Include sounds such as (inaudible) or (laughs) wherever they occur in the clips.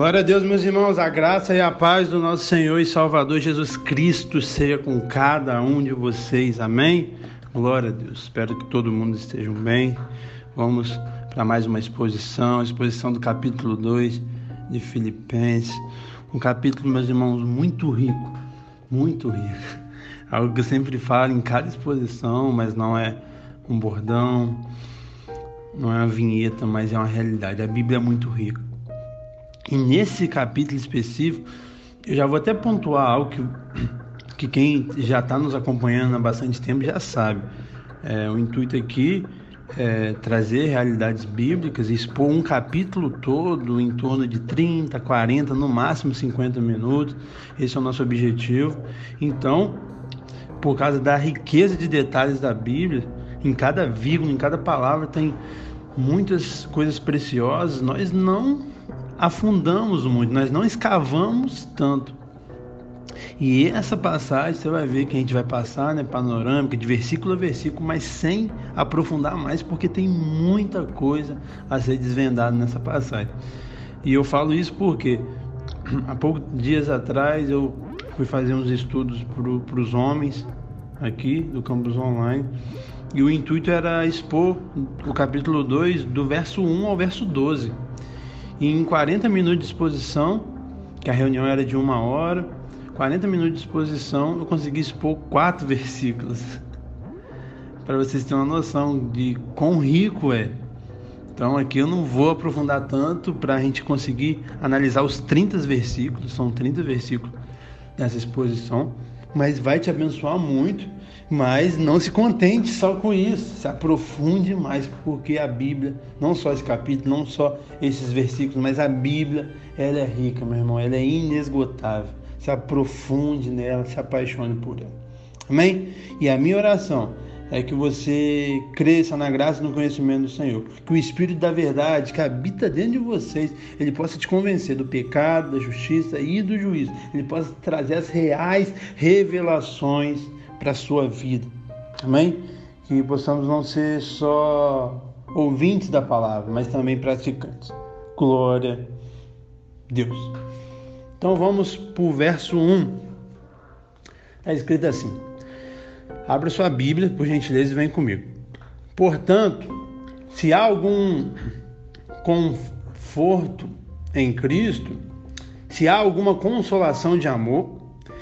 Glória a Deus, meus irmãos, a graça e a paz do nosso Senhor e Salvador Jesus Cristo seja com cada um de vocês, amém? Glória a Deus, espero que todo mundo esteja bem. Vamos para mais uma exposição, exposição do capítulo 2 de Filipenses. Um capítulo, meus irmãos, muito rico, muito rico. (laughs) Algo que eu sempre falo em cada exposição, mas não é um bordão, não é uma vinheta, mas é uma realidade. A Bíblia é muito rica. E nesse capítulo específico, eu já vou até pontuar algo que, que quem já está nos acompanhando há bastante tempo já sabe. É, o intuito aqui é trazer realidades bíblicas, expor um capítulo todo em torno de 30, 40, no máximo 50 minutos. Esse é o nosso objetivo. Então, por causa da riqueza de detalhes da Bíblia, em cada vírgula, em cada palavra tem muitas coisas preciosas. Nós não afundamos muito, nós não escavamos tanto. E essa passagem você vai ver que a gente vai passar, né, panorâmica, de versículo a versículo, mas sem aprofundar mais, porque tem muita coisa a ser desvendada nessa passagem. E eu falo isso porque há poucos dias atrás eu fui fazer uns estudos para os homens aqui do campus online e o intuito era expor o capítulo 2 do verso 1 ao verso 12. E em 40 minutos de exposição, que a reunião era de uma hora, 40 minutos de exposição, eu consegui expor quatro (laughs) versículos. Para vocês terem uma noção de quão rico é. Então aqui eu não vou aprofundar tanto para a gente conseguir analisar os 30 versículos, são 30 versículos nessa exposição, mas vai te abençoar muito mas não se contente só com isso, se aprofunde mais, porque a Bíblia, não só esse capítulo, não só esses versículos, mas a Bíblia, ela é rica, meu irmão, ela é inesgotável. Se aprofunde nela, se apaixone por ela. Amém? E a minha oração é que você cresça na graça e no conhecimento do Senhor. Que o Espírito da verdade que habita dentro de vocês, ele possa te convencer do pecado, da justiça e do juízo. Ele possa trazer as reais revelações para a sua vida. Amém? Que possamos não ser só ouvintes da palavra, mas também praticantes. Glória a Deus. Então vamos para o verso 1. Está escrito assim: Abra sua Bíblia, por gentileza, e vem comigo. Portanto, se há algum conforto em Cristo, se há alguma consolação de amor,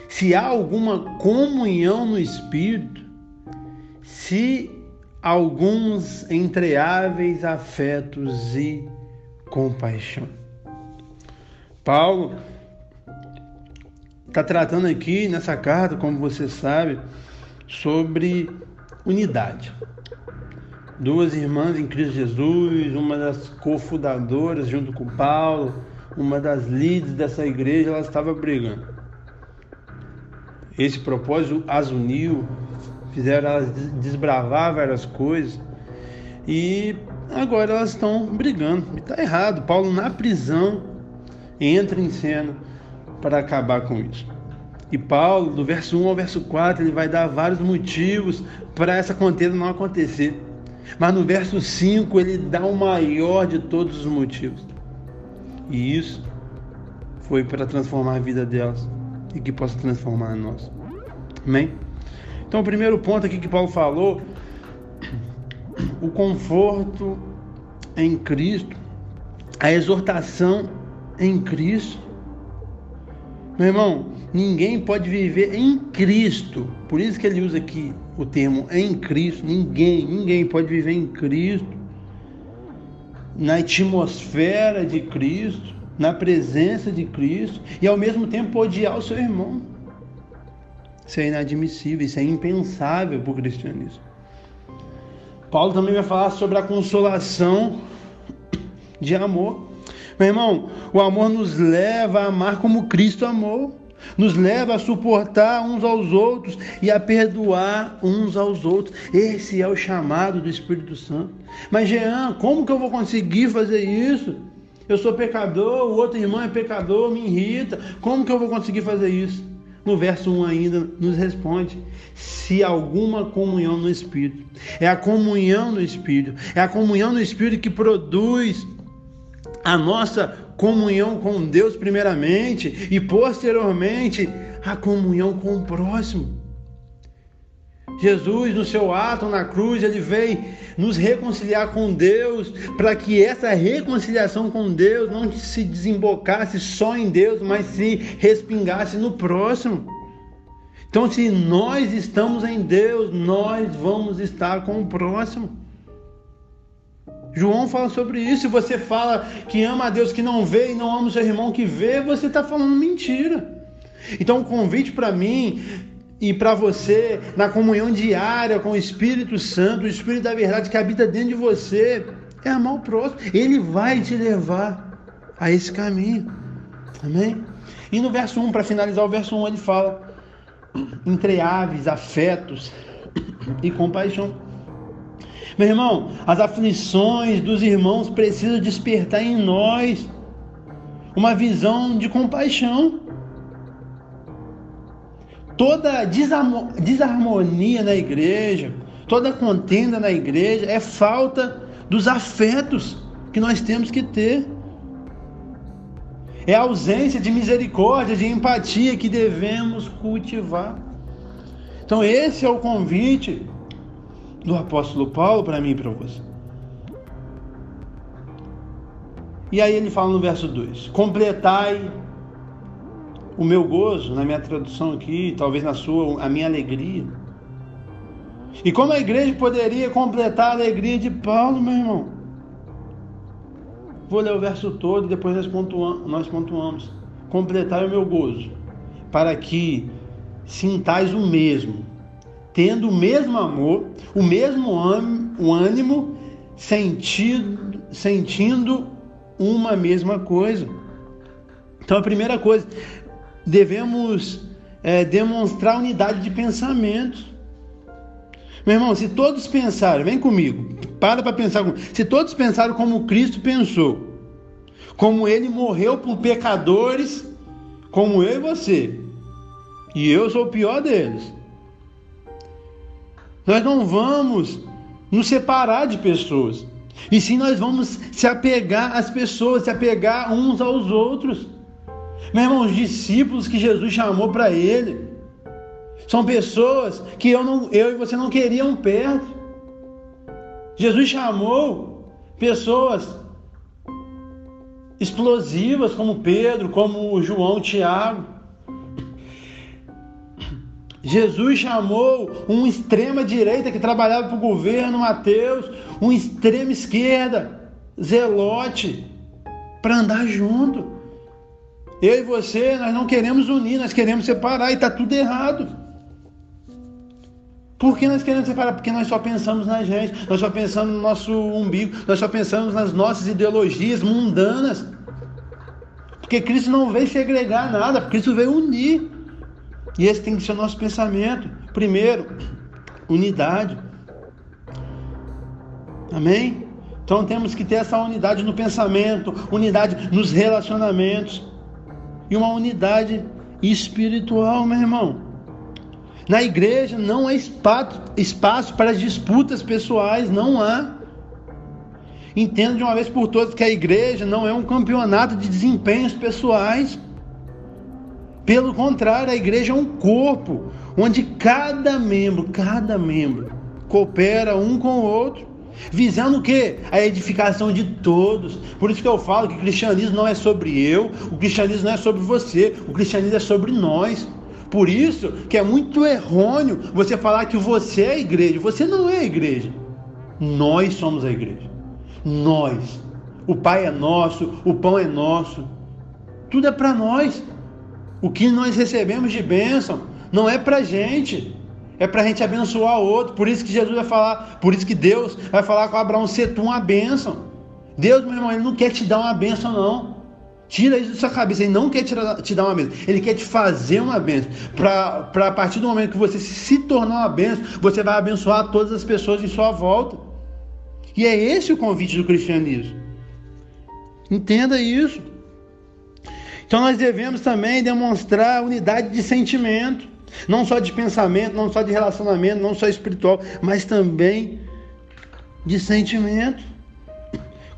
se há alguma comunhão no Espírito, se alguns entreáveis afetos e compaixão. Paulo está tratando aqui nessa carta, como você sabe, sobre unidade. Duas irmãs em Cristo Jesus, uma das cofundadoras junto com Paulo, uma das líderes dessa igreja, ela estava brigando. Esse propósito as uniu, fizeram elas desbravar várias coisas e agora elas estão brigando. Está errado. Paulo, na prisão, entra em cena para acabar com isso. E Paulo, do verso 1 ao verso 4, ele vai dar vários motivos para essa contenda não acontecer. Mas no verso 5 ele dá o maior de todos os motivos. E isso foi para transformar a vida delas e que possa transformar a nós. Amém? Então, o primeiro ponto aqui que Paulo falou, o conforto em Cristo, a exortação em Cristo. Meu irmão, ninguém pode viver em Cristo. Por isso que ele usa aqui o termo em Cristo. Ninguém, ninguém pode viver em Cristo, na atmosfera de Cristo, na presença de Cristo e ao mesmo tempo odiar o seu irmão. Isso é inadmissível, isso é impensável para o cristianismo. Paulo também vai falar sobre a consolação de amor. Meu irmão, o amor nos leva a amar como Cristo amou, nos leva a suportar uns aos outros e a perdoar uns aos outros. Esse é o chamado do Espírito Santo. Mas, Jean, como que eu vou conseguir fazer isso? eu sou pecador, o outro irmão é pecador, me irrita. Como que eu vou conseguir fazer isso? No verso 1 ainda nos responde: se alguma comunhão no Espírito. É a comunhão no Espírito. É a comunhão no Espírito que produz a nossa comunhão com Deus primeiramente e posteriormente a comunhão com o próximo. Jesus, no seu ato na cruz, ele veio nos reconciliar com Deus, para que essa reconciliação com Deus não se desembocasse só em Deus, mas se respingasse no próximo. Então, se nós estamos em Deus, nós vamos estar com o próximo. João fala sobre isso. Se você fala que ama a Deus que não vê e não ama o seu irmão que vê, você está falando mentira. Então, o convite para mim e para você, na comunhão diária com o Espírito Santo, o Espírito da verdade que habita dentro de você, é amar o próximo. Ele vai te levar a esse caminho. Amém? E no verso 1, para finalizar o verso 1, ele fala: entre aves, afetos e compaixão. Meu irmão, as aflições dos irmãos precisam despertar em nós uma visão de compaixão toda desarmonia na igreja, toda contenda na igreja é falta dos afetos que nós temos que ter. É a ausência de misericórdia, de empatia que devemos cultivar. Então, esse é o convite do apóstolo Paulo para mim e para você. E aí ele fala no verso 2: Completai o meu gozo, na minha tradução aqui, talvez na sua, a minha alegria. E como a igreja poderia completar a alegria de Paulo, meu irmão? Vou ler o verso todo e depois nós pontuamos. Nós pontuamos. Completar o meu gozo, para que sintais o mesmo, tendo o mesmo amor, o mesmo ânimo, sentido, sentindo uma mesma coisa. Então a primeira coisa, devemos é, demonstrar unidade de pensamento. Meu irmão, se todos pensarem, vem comigo, para para pensar. Se todos pensaram como Cristo pensou, como ele morreu por pecadores, como eu e você, e eu sou o pior deles, nós não vamos nos separar de pessoas, e sim nós vamos se apegar às pessoas, se apegar uns aos outros. Meu irmão, os discípulos que Jesus chamou para ele são pessoas que eu, não, eu e você não queriam perto. Jesus chamou pessoas explosivas como Pedro, como João, Tiago. Jesus chamou um extrema direita que trabalhava para o governo, Mateus, um extrema esquerda, Zelote, para andar junto. Eu e você, nós não queremos unir, nós queremos separar e está tudo errado. Por que nós queremos separar? Porque nós só pensamos na gente, nós só pensamos no nosso umbigo, nós só pensamos nas nossas ideologias mundanas. Porque Cristo não veio segregar nada, Cristo veio unir. E esse tem que ser o nosso pensamento. Primeiro, unidade. Amém? Então temos que ter essa unidade no pensamento, unidade nos relacionamentos e uma unidade espiritual, meu irmão. Na igreja não há espaço, espaço para disputas pessoais, não há. Entenda de uma vez por todas que a igreja não é um campeonato de desempenhos pessoais. Pelo contrário, a igreja é um corpo onde cada membro, cada membro coopera um com o outro Visando o quê? A edificação de todos. Por isso que eu falo que o cristianismo não é sobre eu, o cristianismo não é sobre você, o cristianismo é sobre nós. Por isso que é muito errôneo você falar que você é a igreja. Você não é a igreja. Nós somos a igreja. Nós. O Pai é nosso, o pão é nosso. Tudo é para nós. O que nós recebemos de bênção não é para gente é para a gente abençoar o outro. Por isso que Jesus vai falar, por isso que Deus vai falar com Abraão: ser tu uma bênção. Deus, meu irmão, ele não quer te dar uma bênção, não. Tira isso da sua cabeça. Ele não quer te, dar uma bênção. Ele quer te fazer uma bênção. Para a partir do momento que você se tornar uma bênção, você vai abençoar todas as pessoas em sua volta. E é esse o convite do cristianismo. Entenda isso. Então nós devemos também demonstrar unidade de sentimento. Não só de pensamento, não só de relacionamento, não só espiritual, mas também de sentimento.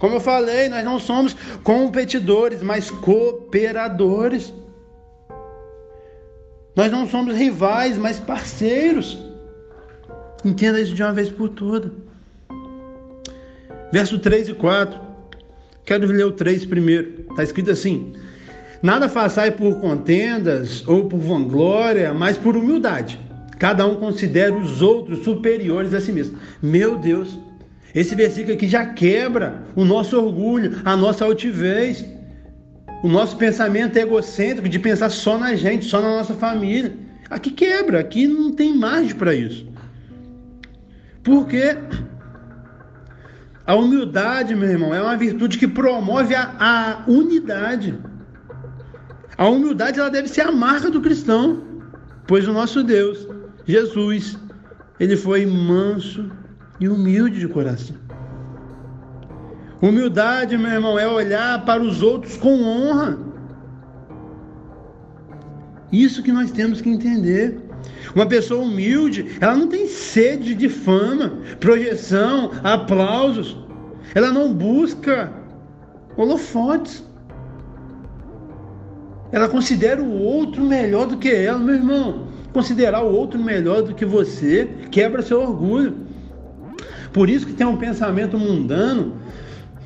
Como eu falei, nós não somos competidores, mas cooperadores. Nós não somos rivais, mas parceiros. Entenda isso de uma vez por todas. Verso 3 e 4. Quero ler o 3 primeiro. Está escrito assim: Nada façai por contendas ou por vanglória, mas por humildade. Cada um considera os outros superiores a si mesmo. Meu Deus, esse versículo aqui já quebra o nosso orgulho, a nossa altivez, o nosso pensamento egocêntrico de pensar só na gente, só na nossa família. Aqui quebra, aqui não tem margem para isso. Porque a humildade, meu irmão, é uma virtude que promove a, a unidade. A humildade ela deve ser a marca do cristão, pois o nosso Deus, Jesus, ele foi manso e humilde de coração. Humildade, meu irmão, é olhar para os outros com honra. Isso que nós temos que entender. Uma pessoa humilde, ela não tem sede de fama, projeção, aplausos. Ela não busca holofotes. Ela considera o outro melhor do que ela, meu irmão. Considerar o outro melhor do que você quebra seu orgulho. Por isso que tem um pensamento mundano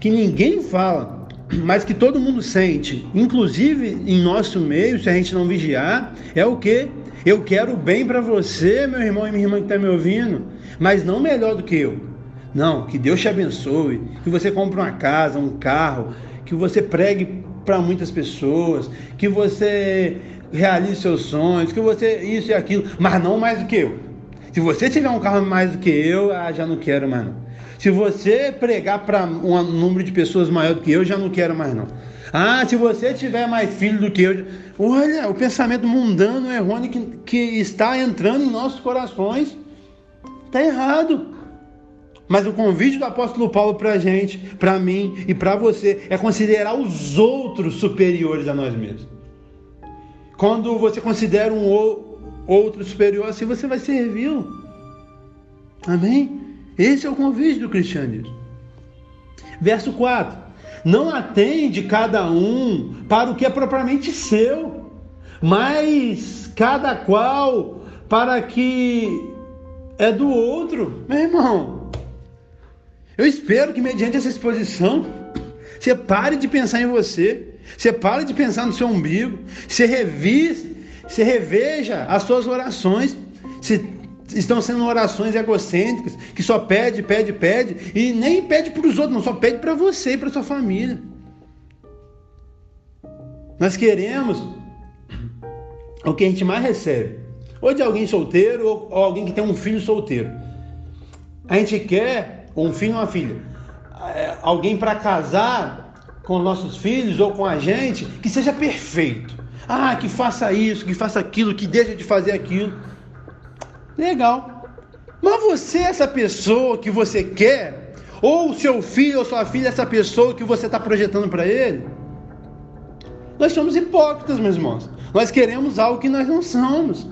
que ninguém fala, mas que todo mundo sente, inclusive em nosso meio, se a gente não vigiar, é o que? Eu quero bem para você, meu irmão e minha irmã que está me ouvindo, mas não melhor do que eu. Não, que Deus te abençoe, que você compre uma casa, um carro, que você pregue para muitas pessoas, que você realize seus sonhos, que você isso e aquilo, mas não mais do que eu. Se você tiver um carro mais do que eu, ah, já não quero mais não. Se você pregar para um número de pessoas maior do que eu, já não quero mais não. Ah, se você tiver mais filho do que eu, olha, o pensamento mundano, errôneo que, que está entrando em nossos corações, está errado. Mas o convite do apóstolo Paulo para a gente, para mim e para você é considerar os outros superiores a nós mesmos. Quando você considera um outro superior assim, você vai servi-lo. Amém? Esse é o convite do cristianismo. Verso 4: Não atende cada um para o que é propriamente seu, mas cada qual para que é do outro. Meu irmão, eu espero que, mediante essa exposição, você pare de pensar em você, você pare de pensar no seu umbigo, você revise, você reveja as suas orações, se estão sendo orações egocêntricas, que só pede, pede, pede, e nem pede para os outros, não, só pede para você e para sua família. Nós queremos o que a gente mais recebe, ou de alguém solteiro, ou alguém que tem um filho solteiro. A gente quer um filho ou uma filha, é, alguém para casar com nossos filhos ou com a gente que seja perfeito. Ah, que faça isso, que faça aquilo, que deixe de fazer aquilo. Legal. Mas você, essa pessoa que você quer, ou seu filho ou sua filha, essa pessoa que você está projetando para ele, nós somos hipócritas, meus irmãos. Nós queremos algo que nós não somos.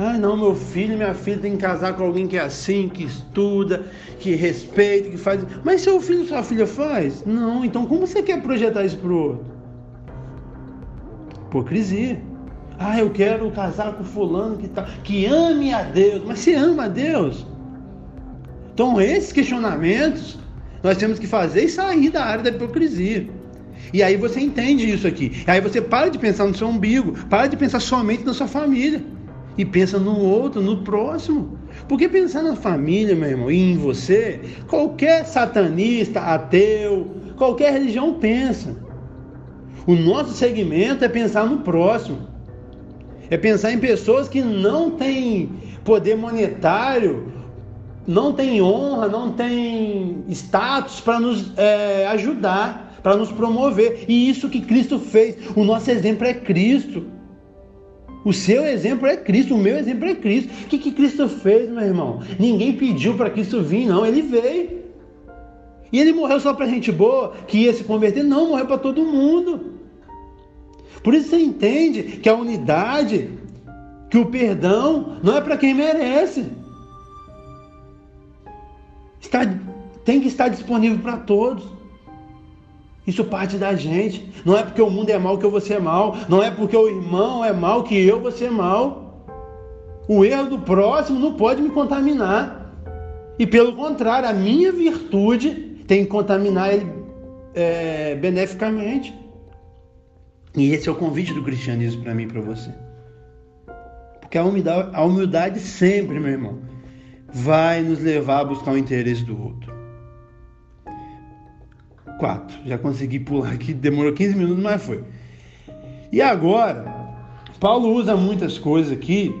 Ah, não, meu filho, minha filha tem que casar com alguém que é assim, que estuda, que respeita, que faz. Mas seu filho, sua filha faz? Não, então como você quer projetar isso pro outro? Hipocrisia. Ah, eu quero casar com fulano que, tá, que ame a Deus. Mas você ama a Deus? Então, esses questionamentos nós temos que fazer e sair da área da hipocrisia. E aí você entende isso aqui. Aí você para de pensar no seu umbigo, para de pensar somente na sua família e pensa no outro, no próximo. Porque pensar na família, meu irmão, e em você, qualquer satanista, ateu, qualquer religião pensa. O nosso segmento é pensar no próximo. É pensar em pessoas que não têm poder monetário, não têm honra, não têm status para nos é, ajudar, para nos promover. E isso que Cristo fez. O nosso exemplo é Cristo. O seu exemplo é Cristo, o meu exemplo é Cristo. O que, que Cristo fez, meu irmão? Ninguém pediu para Cristo vir, não, ele veio. E ele morreu só para gente boa, que ia se converter? Não, morreu para todo mundo. Por isso você entende que a unidade, que o perdão, não é para quem merece. Está tem que estar disponível para todos. Isso parte da gente. Não é porque o mundo é mal que eu vou ser mal. Não é porque o irmão é mal que eu vou ser mal. O erro do próximo não pode me contaminar. E pelo contrário, a minha virtude tem que contaminar ele é, beneficamente. E esse é o convite do cristianismo para mim e para você. Porque a humildade, a humildade sempre, meu irmão, vai nos levar a buscar o interesse do outro. Quatro. Já consegui pular aqui, demorou 15 minutos, mas foi. E agora, Paulo usa muitas coisas aqui,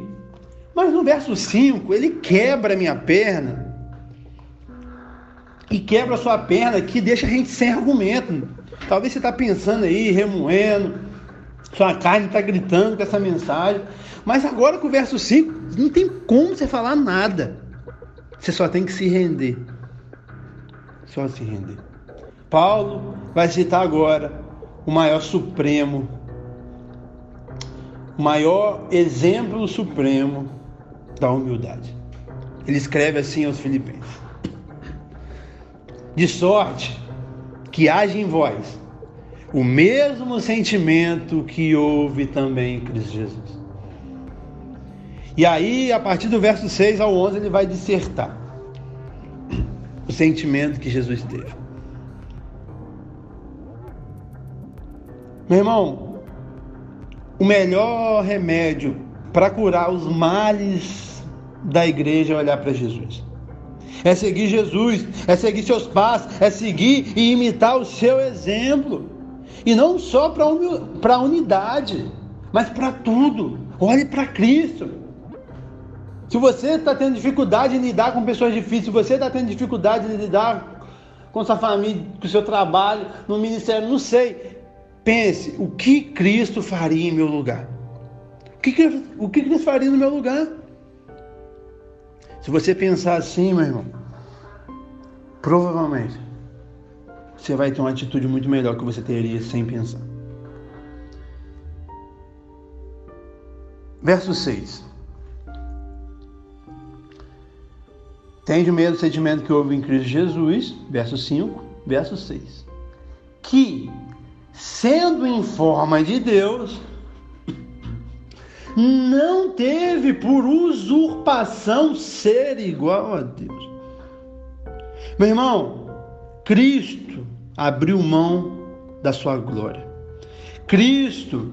mas no verso 5 ele quebra minha perna e quebra a sua perna que deixa a gente sem argumento. Talvez você está pensando aí, remoendo, sua carne está gritando com essa mensagem. Mas agora com o verso 5, não tem como você falar nada. Você só tem que se render. Só se render. Paulo vai citar agora o maior supremo, o maior exemplo supremo da humildade. Ele escreve assim aos Filipenses: De sorte que haja em vós o mesmo sentimento que houve também em Cristo Jesus. E aí, a partir do verso 6 ao 11, ele vai dissertar o sentimento que Jesus teve. Meu irmão, o melhor remédio para curar os males da igreja é olhar para Jesus. É seguir Jesus, é seguir seus passos, é seguir e imitar o seu exemplo. E não só para a unidade, mas para tudo. Olhe para Cristo. Se você está tendo dificuldade em lidar com pessoas difíceis, se você está tendo dificuldade em lidar com sua família, com seu trabalho, no ministério, não sei. Pense, o que Cristo faria em meu lugar? O que, o que Cristo faria no meu lugar? Se você pensar assim, meu irmão, provavelmente você vai ter uma atitude muito melhor que você teria sem pensar. Verso 6. Tende medo do sentimento que houve em Cristo Jesus, verso 5, verso 6. Que, sendo em forma de Deus, não teve por usurpação ser igual a Deus. Meu irmão, Cristo abriu mão da sua glória. Cristo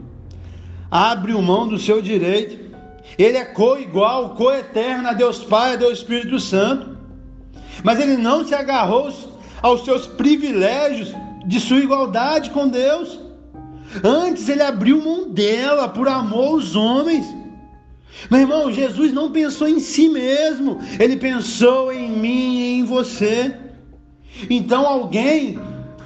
abriu mão do seu direito. Ele é co-igual, co-eterno a Deus Pai, a Deus Espírito Santo. Mas ele não se agarrou aos seus privilégios de sua igualdade com Deus. Antes ele abriu mão dela por amor aos homens. Meu irmão, Jesus não pensou em si mesmo, ele pensou em mim e em você. Então alguém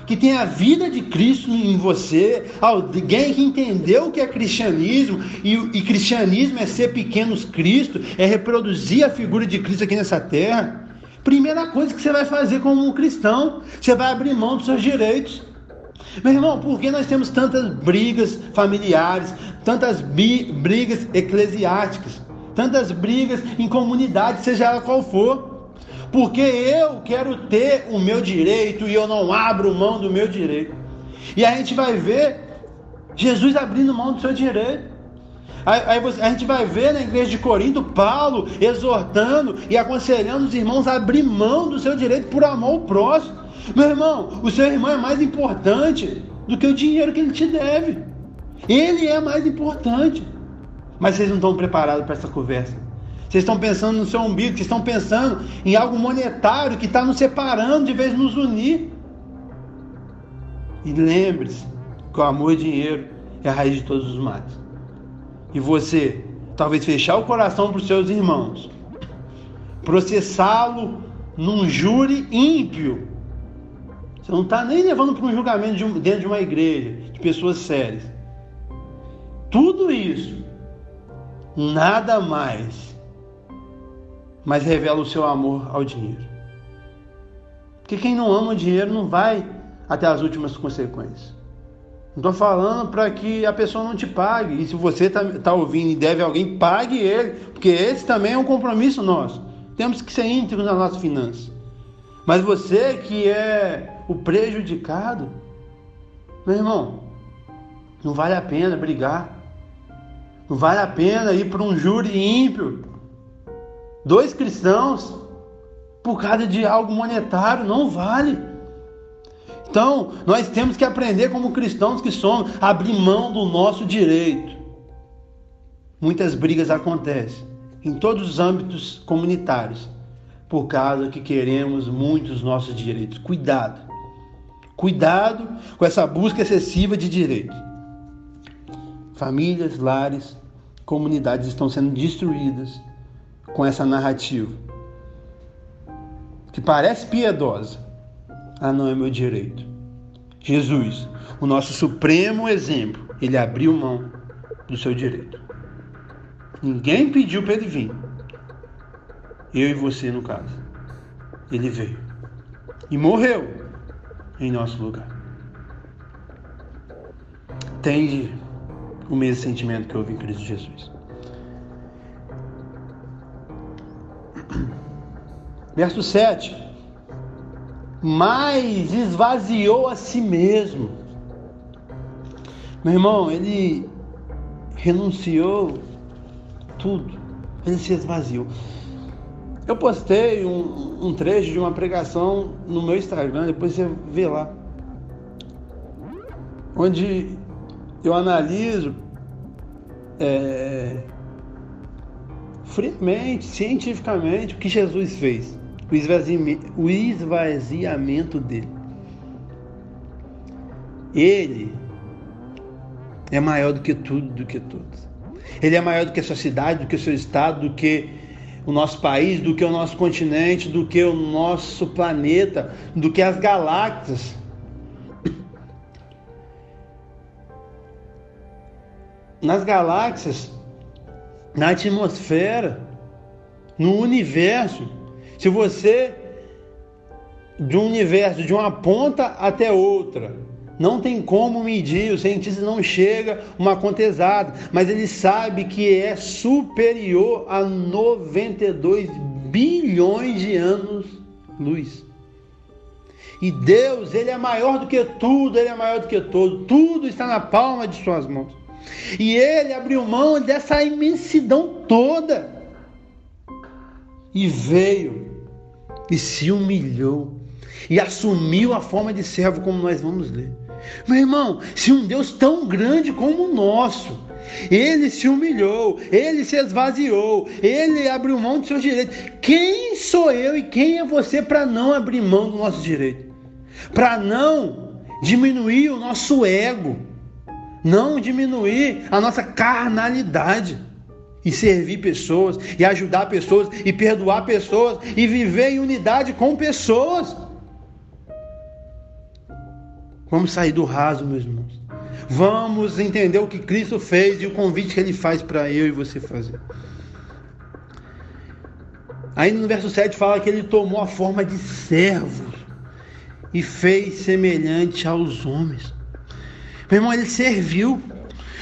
que tem a vida de Cristo em você, alguém que entendeu o que é cristianismo, e, e cristianismo é ser pequenos Cristo, é reproduzir a figura de Cristo aqui nessa terra. Primeira coisa que você vai fazer como um cristão, você vai abrir mão dos seus direitos. Meu irmão, por que nós temos tantas brigas familiares, tantas brigas eclesiásticas, tantas brigas em comunidade, seja ela qual for? porque eu quero ter o meu direito e eu não abro mão do meu direito. E a gente vai ver Jesus abrindo mão do seu direito. Aí, a gente vai ver na igreja de Corinto Paulo exortando e aconselhando os irmãos a abrir mão do seu direito por amor ao próximo. Meu irmão, o seu irmão é mais importante do que o dinheiro que ele te deve. Ele é mais importante. Mas vocês não estão preparados para essa conversa. Vocês estão pensando no seu umbigo, vocês estão pensando em algo monetário que está nos separando de vez nos unir. E lembre-se que o amor e o dinheiro é a raiz de todos os males. E você, talvez fechar o coração para os seus irmãos, processá-lo num júri ímpio. Você não está nem levando para um julgamento de um, dentro de uma igreja, de pessoas sérias. Tudo isso, nada mais mas revela o seu amor ao dinheiro. Porque quem não ama o dinheiro não vai até as últimas consequências. Não estou falando para que a pessoa não te pague. E se você está tá ouvindo e deve alguém, pague ele. Porque esse também é um compromisso nosso. Temos que ser íntegros nas nossas finanças. Mas você que é o prejudicado, meu irmão, não vale a pena brigar. Não vale a pena ir para um júri ímpio. Dois cristãos por causa de algo monetário, não vale. Então, nós temos que aprender como cristãos que somos, abrir mão do nosso direito. Muitas brigas acontecem em todos os âmbitos comunitários, por causa que queremos muitos nossos direitos. Cuidado. Cuidado com essa busca excessiva de direitos. Famílias, lares, comunidades estão sendo destruídas com essa narrativa que parece piedosa. Ah, não é meu direito. Jesus, o nosso supremo exemplo, ele abriu mão do seu direito. Ninguém pediu para ele vir. Eu e você, no caso. Ele veio. E morreu em nosso lugar. Tende o mesmo sentimento que houve em Cristo Jesus. Verso 7. Mas esvaziou a si mesmo. Meu irmão, ele renunciou tudo. Ele se esvaziou. Eu postei um, um, trecho de uma pregação no meu Instagram, depois você vê lá. Onde eu analiso é, friamente, cientificamente, o que Jesus fez, o esvaziamento, o esvaziamento dele. Ele é maior do que tudo, do que todos. Ele é maior do que a sua cidade, do que o seu estado, do que o nosso país, do que o nosso continente, do que o nosso planeta, do que as galáxias. Nas galáxias, na atmosfera, no universo. Se você de um universo de uma ponta até outra, não tem como medir, o cientista não chega uma conta exata, mas ele sabe que é superior a 92 bilhões de anos luz. E Deus, ele é maior do que tudo, ele é maior do que todo, tudo está na palma de suas mãos. E ele abriu mão dessa imensidão toda e veio e se humilhou e assumiu a forma de servo, como nós vamos ler. Meu irmão, se um Deus tão grande como o nosso, ele se humilhou, ele se esvaziou, ele abriu mão dos seus direitos. Quem sou eu e quem é você para não abrir mão do nosso direito? Para não diminuir o nosso ego, não diminuir a nossa carnalidade e servir pessoas e ajudar pessoas e perdoar pessoas e viver em unidade com pessoas. Vamos sair do raso, meus irmãos. Vamos entender o que Cristo fez e o convite que ele faz para eu e você fazer. Ainda no verso 7 fala que ele tomou a forma de servo e fez semelhante aos homens. Meu irmão, ele serviu.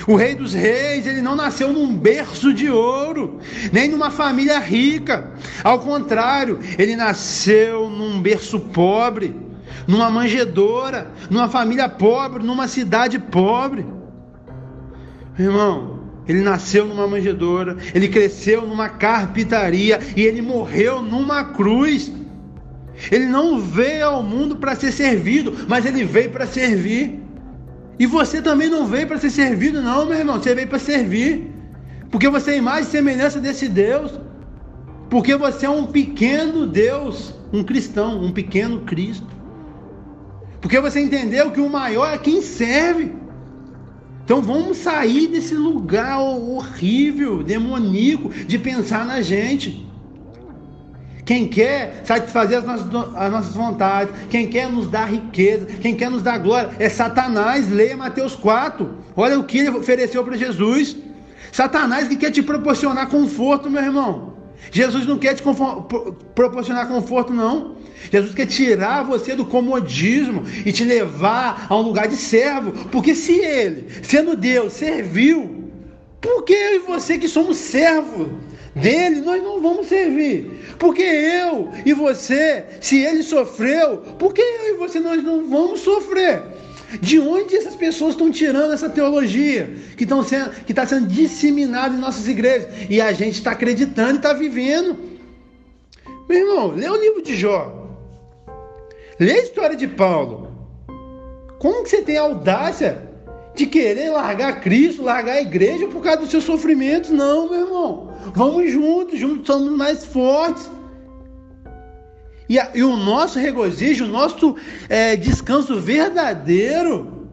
O rei dos reis, ele não nasceu num berço de ouro, nem numa família rica. Ao contrário, ele nasceu num berço pobre numa manjedoura, numa família pobre, numa cidade pobre. Irmão, ele nasceu numa manjedoura, ele cresceu numa carpintaria e ele morreu numa cruz. Ele não veio ao mundo para ser servido, mas ele veio para servir. E você também não veio para ser servido, não, meu irmão. Você veio para servir. Porque você é imagem e semelhança desse Deus. Porque você é um pequeno Deus, um cristão, um pequeno Cristo. Porque você entendeu que o maior é quem serve. Então vamos sair desse lugar horrível, demoníaco, de pensar na gente. Quem quer satisfazer as nossas, as nossas vontades, quem quer nos dar riqueza, quem quer nos dar glória, é Satanás. Leia Mateus 4. Olha o que ele ofereceu para Jesus. Satanás que quer te proporcionar conforto, meu irmão. Jesus não quer te proporcionar conforto, não. Jesus quer tirar você do comodismo e te levar a um lugar de servo. Porque se ele, sendo Deus, serviu, por que eu e você que somos servos dele, nós não vamos servir. Porque eu e você, se ele sofreu, por que eu e você nós não vamos sofrer? De onde essas pessoas estão tirando essa teologia que está sendo, tá sendo disseminada em nossas igrejas? E a gente está acreditando e está vivendo. Meu irmão, lê o livro de Jó. Lê a história de Paulo. Como que você tem audácia de querer largar Cristo, largar a igreja por causa dos seus sofrimentos? Não, meu irmão. Vamos juntos, juntos somos mais fortes. E, a, e o nosso regozijo, o nosso é, descanso verdadeiro,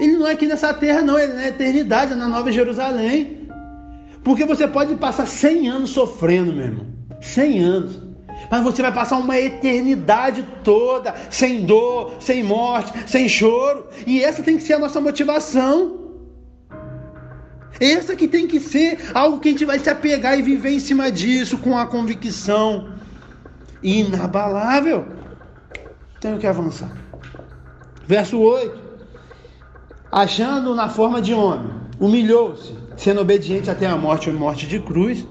ele não é aqui nessa terra, não, ele é na eternidade, é na Nova Jerusalém. Porque você pode passar 100 anos sofrendo, meu irmão. 100 anos. Mas você vai passar uma eternidade toda sem dor, sem morte, sem choro. E essa tem que ser a nossa motivação. Essa que tem que ser algo que a gente vai se apegar e viver em cima disso com a convicção inabalável. Tenho que avançar. Verso 8. Achando na forma de homem, humilhou-se, sendo obediente até a morte ou morte de cruz.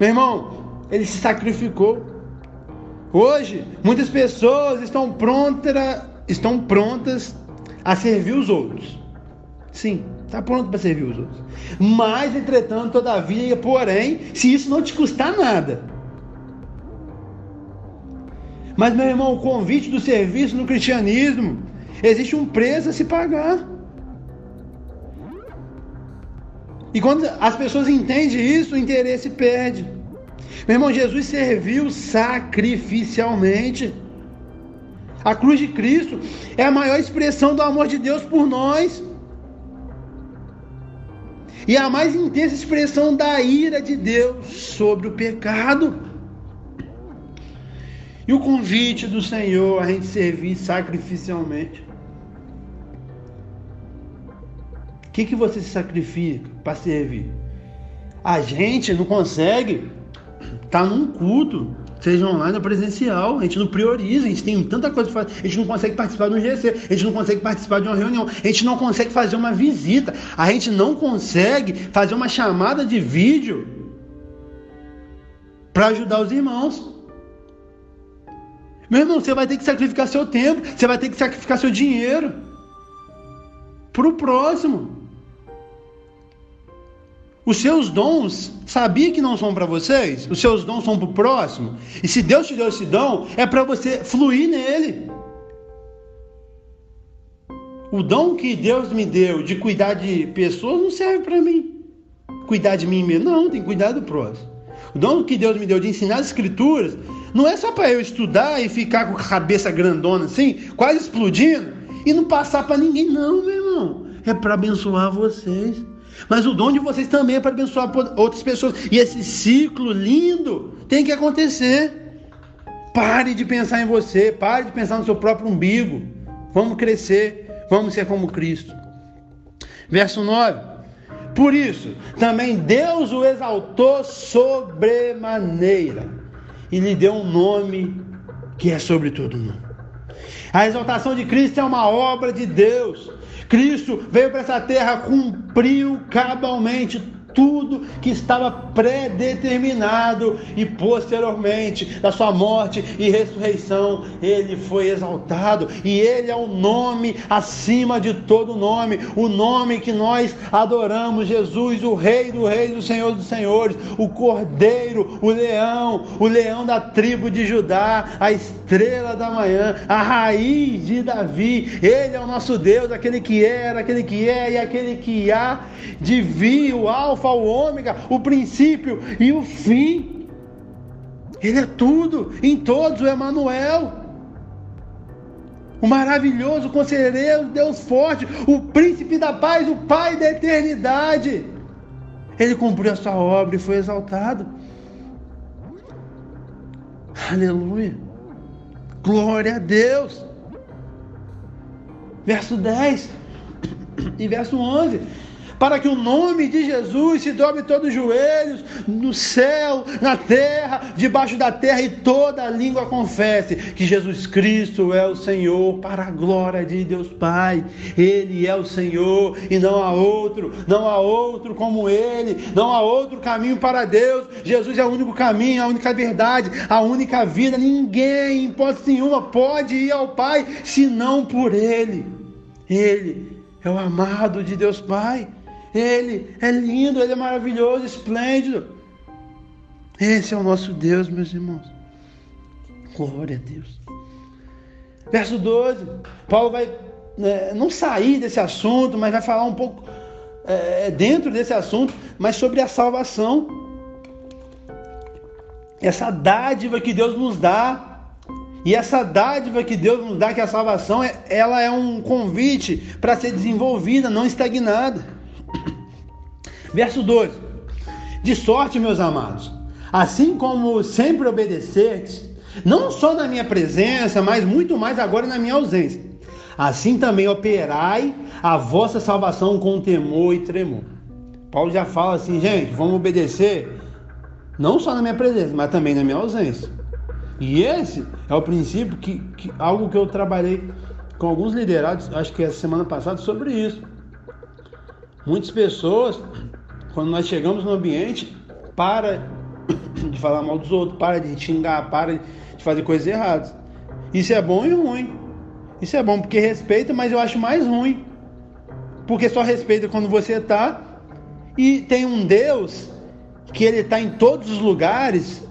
Meu irmão, ele se sacrificou. Hoje, muitas pessoas estão estão prontas a servir os outros. Sim, está pronto para servir os outros. Mas, entretanto, todavia, porém, se isso não te custar nada, mas, meu irmão, o convite do serviço no cristianismo, existe um preço a se pagar. E quando as pessoas entendem isso, o interesse perde. Meu irmão, Jesus serviu sacrificialmente. A cruz de Cristo é a maior expressão do amor de Deus por nós. E a mais intensa expressão da ira de Deus sobre o pecado. E o convite do Senhor a gente servir sacrificialmente. O que, que você se sacrifica para servir? A gente não consegue estar tá num culto, seja online ou presencial. A gente não prioriza, a gente tem tanta coisa para fazer. A gente não consegue participar de um GC, a gente não consegue participar de uma reunião, a gente não consegue fazer uma visita, a gente não consegue fazer uma chamada de vídeo para ajudar os irmãos. Meu irmão, você vai ter que sacrificar seu tempo, você vai ter que sacrificar seu dinheiro para o próximo. Os seus dons, sabia que não são para vocês? Os seus dons são para o próximo. E se Deus te deu esse dom, é para você fluir nele. O dom que Deus me deu de cuidar de pessoas não serve para mim. Cuidar de mim mesmo, não, tem que cuidar do próximo. O dom que Deus me deu de ensinar as escrituras não é só para eu estudar e ficar com a cabeça grandona assim, quase explodindo, e não passar para ninguém, não, meu irmão. É para abençoar vocês. Mas o dom de vocês também é para abençoar outras pessoas. E esse ciclo lindo tem que acontecer. Pare de pensar em você, pare de pensar no seu próprio umbigo. Vamos crescer, vamos ser como Cristo. Verso 9. Por isso, também Deus o exaltou sobremaneira e lhe deu um nome que é sobre todo nome. A exaltação de Cristo é uma obra de Deus. Cristo veio para essa terra, cumpriu cabalmente tudo que estava predeterminado e posteriormente da sua morte e ressurreição, ele foi exaltado. E ele é o nome acima de todo nome, o nome que nós adoramos, Jesus, o Rei do Reis, o Senhor dos Senhores, o Cordeiro, o Leão, o Leão da tribo de Judá, a estrela da manhã, a raiz de Davi, ele é o nosso Deus, aquele que era, aquele que é e aquele que há de vir, o Alfa Alfa, o Ômega, o princípio e o fim. Ele é tudo, em todos, o Emanuel. O maravilhoso conselheiro, Deus forte, o príncipe da paz, o Pai da eternidade. Ele cumpriu a sua obra e foi exaltado. Aleluia. Glória a Deus. Verso 10 e verso 11 para que o nome de Jesus se dobre todos os joelhos, no céu, na terra, debaixo da terra, e toda língua confesse que Jesus Cristo é o Senhor, para a glória de Deus Pai. Ele é o Senhor e não há outro, não há outro como Ele, não há outro caminho para Deus. Jesus é o único caminho, a única verdade, a única vida. Ninguém, em hipótese nenhuma, pode ir ao Pai senão por Ele. Ele é o amado de Deus Pai. Ele é lindo, ele é maravilhoso, esplêndido. Esse é o nosso Deus, meus irmãos. Glória a Deus. Verso 12, Paulo vai né, não sair desse assunto, mas vai falar um pouco é, dentro desse assunto, mas sobre a salvação. Essa dádiva que Deus nos dá e essa dádiva que Deus nos dá, que é a salvação, é, ela é um convite para ser desenvolvida, não estagnada. Verso 2: De sorte, meus amados, assim como sempre obedecestes, não só na minha presença, mas muito mais agora na minha ausência. Assim também operai a vossa salvação com temor e tremor. Paulo já fala assim, gente, vamos obedecer não só na minha presença, mas também na minha ausência. E esse é o princípio que, que algo que eu trabalhei com alguns liderados, acho que a semana passada, sobre isso. Muitas pessoas, quando nós chegamos no ambiente, para (coughs) de falar mal dos outros, para de xingar, para de fazer coisas erradas. Isso é bom e ruim. Isso é bom porque respeita, mas eu acho mais ruim. Porque só respeita quando você está e tem um Deus que ele está em todos os lugares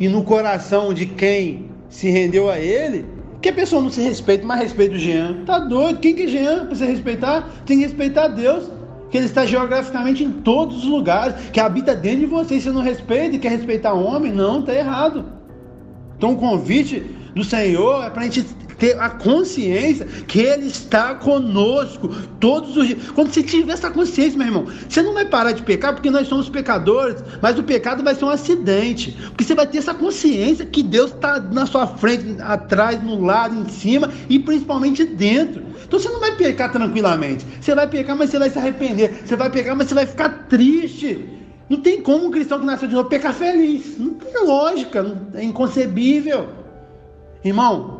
e no coração de quem se rendeu a ele, que a pessoa não se respeita, mas respeita o Jean. Tá doido? Quem que é Jean para você respeitar? Tem que respeitar Deus, que ele está geograficamente em todos os lugares, que habita dentro de você. E você não respeita e quer respeitar o homem? Não, tá errado. Então o convite do Senhor é para a gente ter a consciência que Ele está conosco todos os dias. Quando você tiver essa consciência, meu irmão, você não vai parar de pecar porque nós somos pecadores, mas o pecado vai ser um acidente. Porque você vai ter essa consciência que Deus está na sua frente, atrás, no lado, em cima e principalmente dentro. Então você não vai pecar tranquilamente. Você vai pecar, mas você vai se arrepender. Você vai pecar, mas você vai ficar triste. Não tem como um cristão que nasceu de novo pecar feliz. Não tem lógica, é inconcebível. Irmão,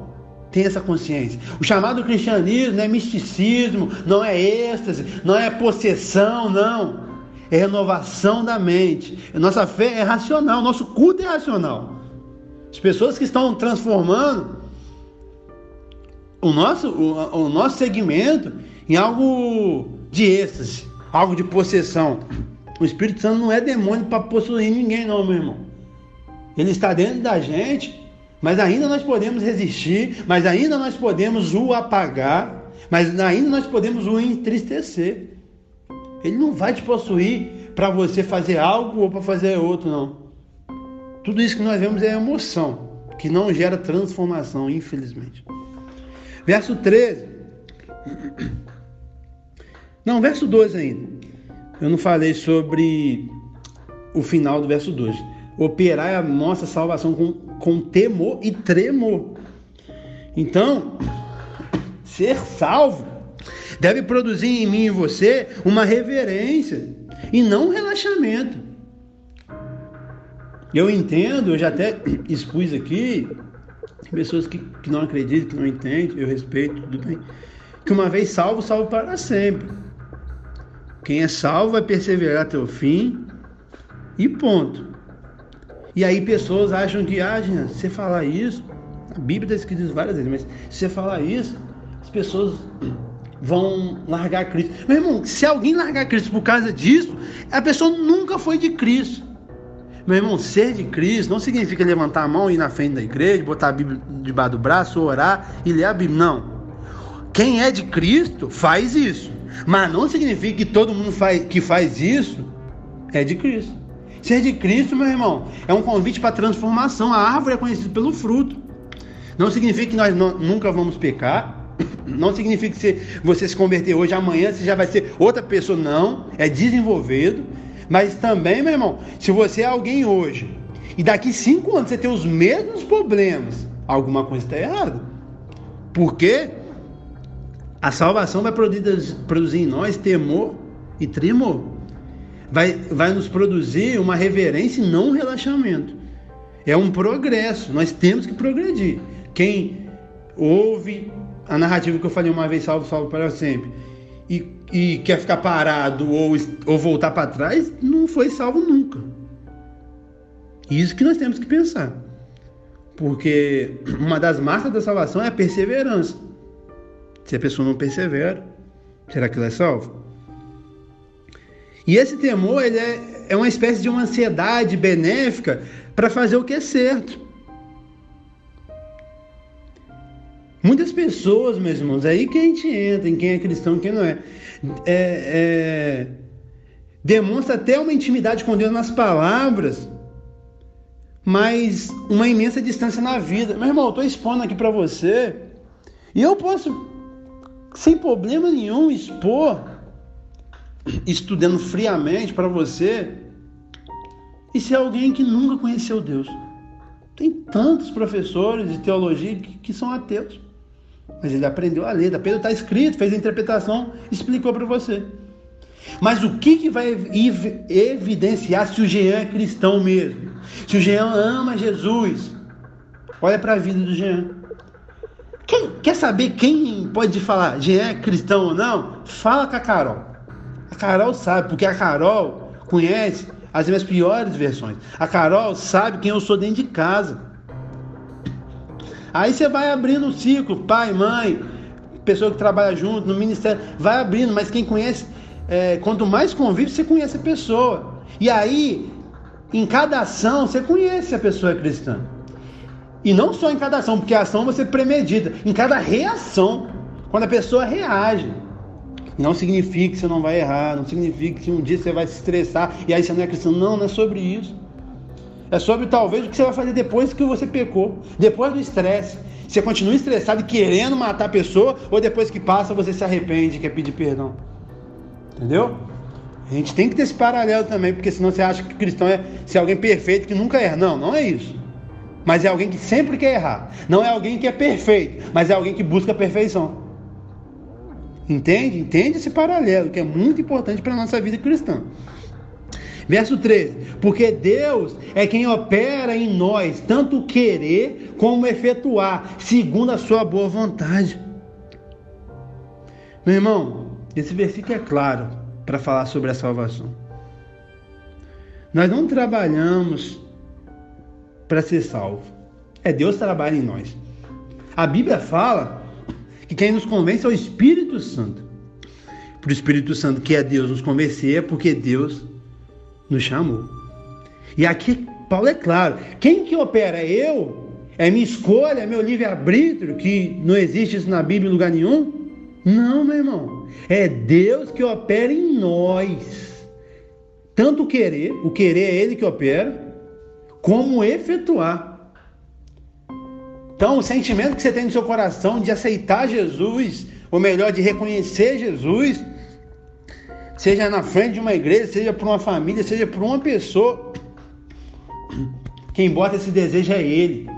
tem essa consciência. O chamado cristianismo não é misticismo, não é êxtase, não é possessão, não. É renovação da mente. Nossa fé é racional, nosso culto é racional. As pessoas que estão transformando o nosso, o, o nosso segmento em algo de êxtase, algo de possessão. O Espírito Santo não é demônio para possuir ninguém, não, meu irmão. Ele está dentro da gente mas ainda nós podemos resistir, mas ainda nós podemos o apagar, mas ainda nós podemos o entristecer. Ele não vai te possuir para você fazer algo ou para fazer outro, não. Tudo isso que nós vemos é emoção, que não gera transformação, infelizmente. Verso 13. Não, verso 12 ainda. Eu não falei sobre o final do verso 12 operar a nossa salvação com, com temor e tremor. Então, ser salvo deve produzir em mim e você uma reverência e não um relaxamento. Eu entendo, eu já até expus aqui, pessoas que, que não acreditam, que não entendem, eu respeito, tudo bem, que uma vez salvo, salvo para sempre. Quem é salvo vai perseverar até o fim e ponto. E aí pessoas acham que, ah, gente, você falar isso, a Bíblia está escrito isso várias vezes, mas se você falar isso, as pessoas (clears throat) vão largar Cristo. Meu irmão, se alguém largar Cristo por causa disso, a pessoa nunca foi de Cristo. Meu irmão, ser de Cristo não significa levantar a mão e ir na frente da igreja, botar a Bíblia debaixo do braço, orar e ler a Bíblia. Não. Quem é de Cristo faz isso. Mas não significa que todo mundo faz, que faz isso é de Cristo. Ser de Cristo, meu irmão, é um convite para transformação. A árvore é conhecida pelo fruto. Não significa que nós não, nunca vamos pecar. (coughs) Não significa que se você se converter hoje, amanhã você já vai ser outra pessoa. Não. É desenvolvido. Mas também, meu irmão, se você é alguém hoje e daqui cinco anos você tem os mesmos problemas, alguma coisa está errada. Por quê? A salvação vai produzir, em nós temor e tremor. Vai, vai nos produzir uma reverência e não um relaxamento. É um progresso, nós temos que progredir. Quem ouve a narrativa que eu falei uma vez, salvo, salvo para sempre, e, e quer ficar parado ou, ou voltar para trás, não foi salvo nunca. Isso que nós temos que pensar. Porque uma das marcas da salvação é a perseverança. Se a pessoa não persevera, será que ela é salva? E esse temor ele é, é uma espécie de uma ansiedade benéfica para fazer o que é certo. Muitas pessoas, meus irmãos, aí que a gente entra, em quem é cristão quem não é, é, é demonstra até uma intimidade com Deus nas palavras, mas uma imensa distância na vida. Meu irmão, eu estou expondo aqui para você, e eu posso, sem problema nenhum, expor, estudando friamente para você, e ser alguém que nunca conheceu Deus. Tem tantos professores de teologia que, que são ateus. Mas ele aprendeu a ler. Da Pedro está escrito, fez a interpretação, explicou para você. Mas o que, que vai evidenciar se o Jean é cristão mesmo? Se o Jean ama Jesus? Olha para a vida do Jean. Quem, quer saber quem pode falar Jean é cristão ou não? Fala com a Carol. A Carol sabe, porque a Carol conhece as minhas piores versões. A Carol sabe quem eu sou dentro de casa. Aí você vai abrindo o ciclo, pai, mãe, pessoa que trabalha junto, no ministério, vai abrindo, mas quem conhece, é, quanto mais convive, você conhece a pessoa. E aí, em cada ação, você conhece a pessoa cristã. E não só em cada ação, porque a ação você premedita, em cada reação, quando a pessoa reage. Não significa que você não vai errar, não significa que um dia você vai se estressar e aí você não é cristão. Não, não é sobre isso. É sobre talvez o que você vai fazer depois que você pecou, depois do estresse. Você continua estressado e querendo matar a pessoa, ou depois que passa você se arrepende e quer pedir perdão. Entendeu? A gente tem que ter esse paralelo também, porque senão você acha que cristão é ser alguém perfeito que nunca erra. Não, não é isso. Mas é alguém que sempre quer errar. Não é alguém que é perfeito, mas é alguém que busca a perfeição. Entende? Entende esse paralelo, que é muito importante para a nossa vida cristã. Verso 13: Porque Deus é quem opera em nós, tanto querer como efetuar, segundo a sua boa vontade. Meu irmão, esse versículo é claro para falar sobre a salvação. Nós não trabalhamos para ser salvo. É Deus que trabalha em nós. A Bíblia fala que quem nos convence é o Espírito Santo. Para o Espírito Santo, que é Deus, nos convencer, é porque Deus nos chamou. E aqui Paulo é claro, quem que opera? Eu? É minha escolha, é meu livre-arbítrio, que não existe isso na Bíblia em lugar nenhum? Não, meu irmão. É Deus que opera em nós. Tanto querer, o querer é Ele que opera, como efetuar. Então, o sentimento que você tem no seu coração de aceitar Jesus, ou melhor, de reconhecer Jesus, seja na frente de uma igreja, seja por uma família, seja por uma pessoa, quem bota esse desejo é Ele.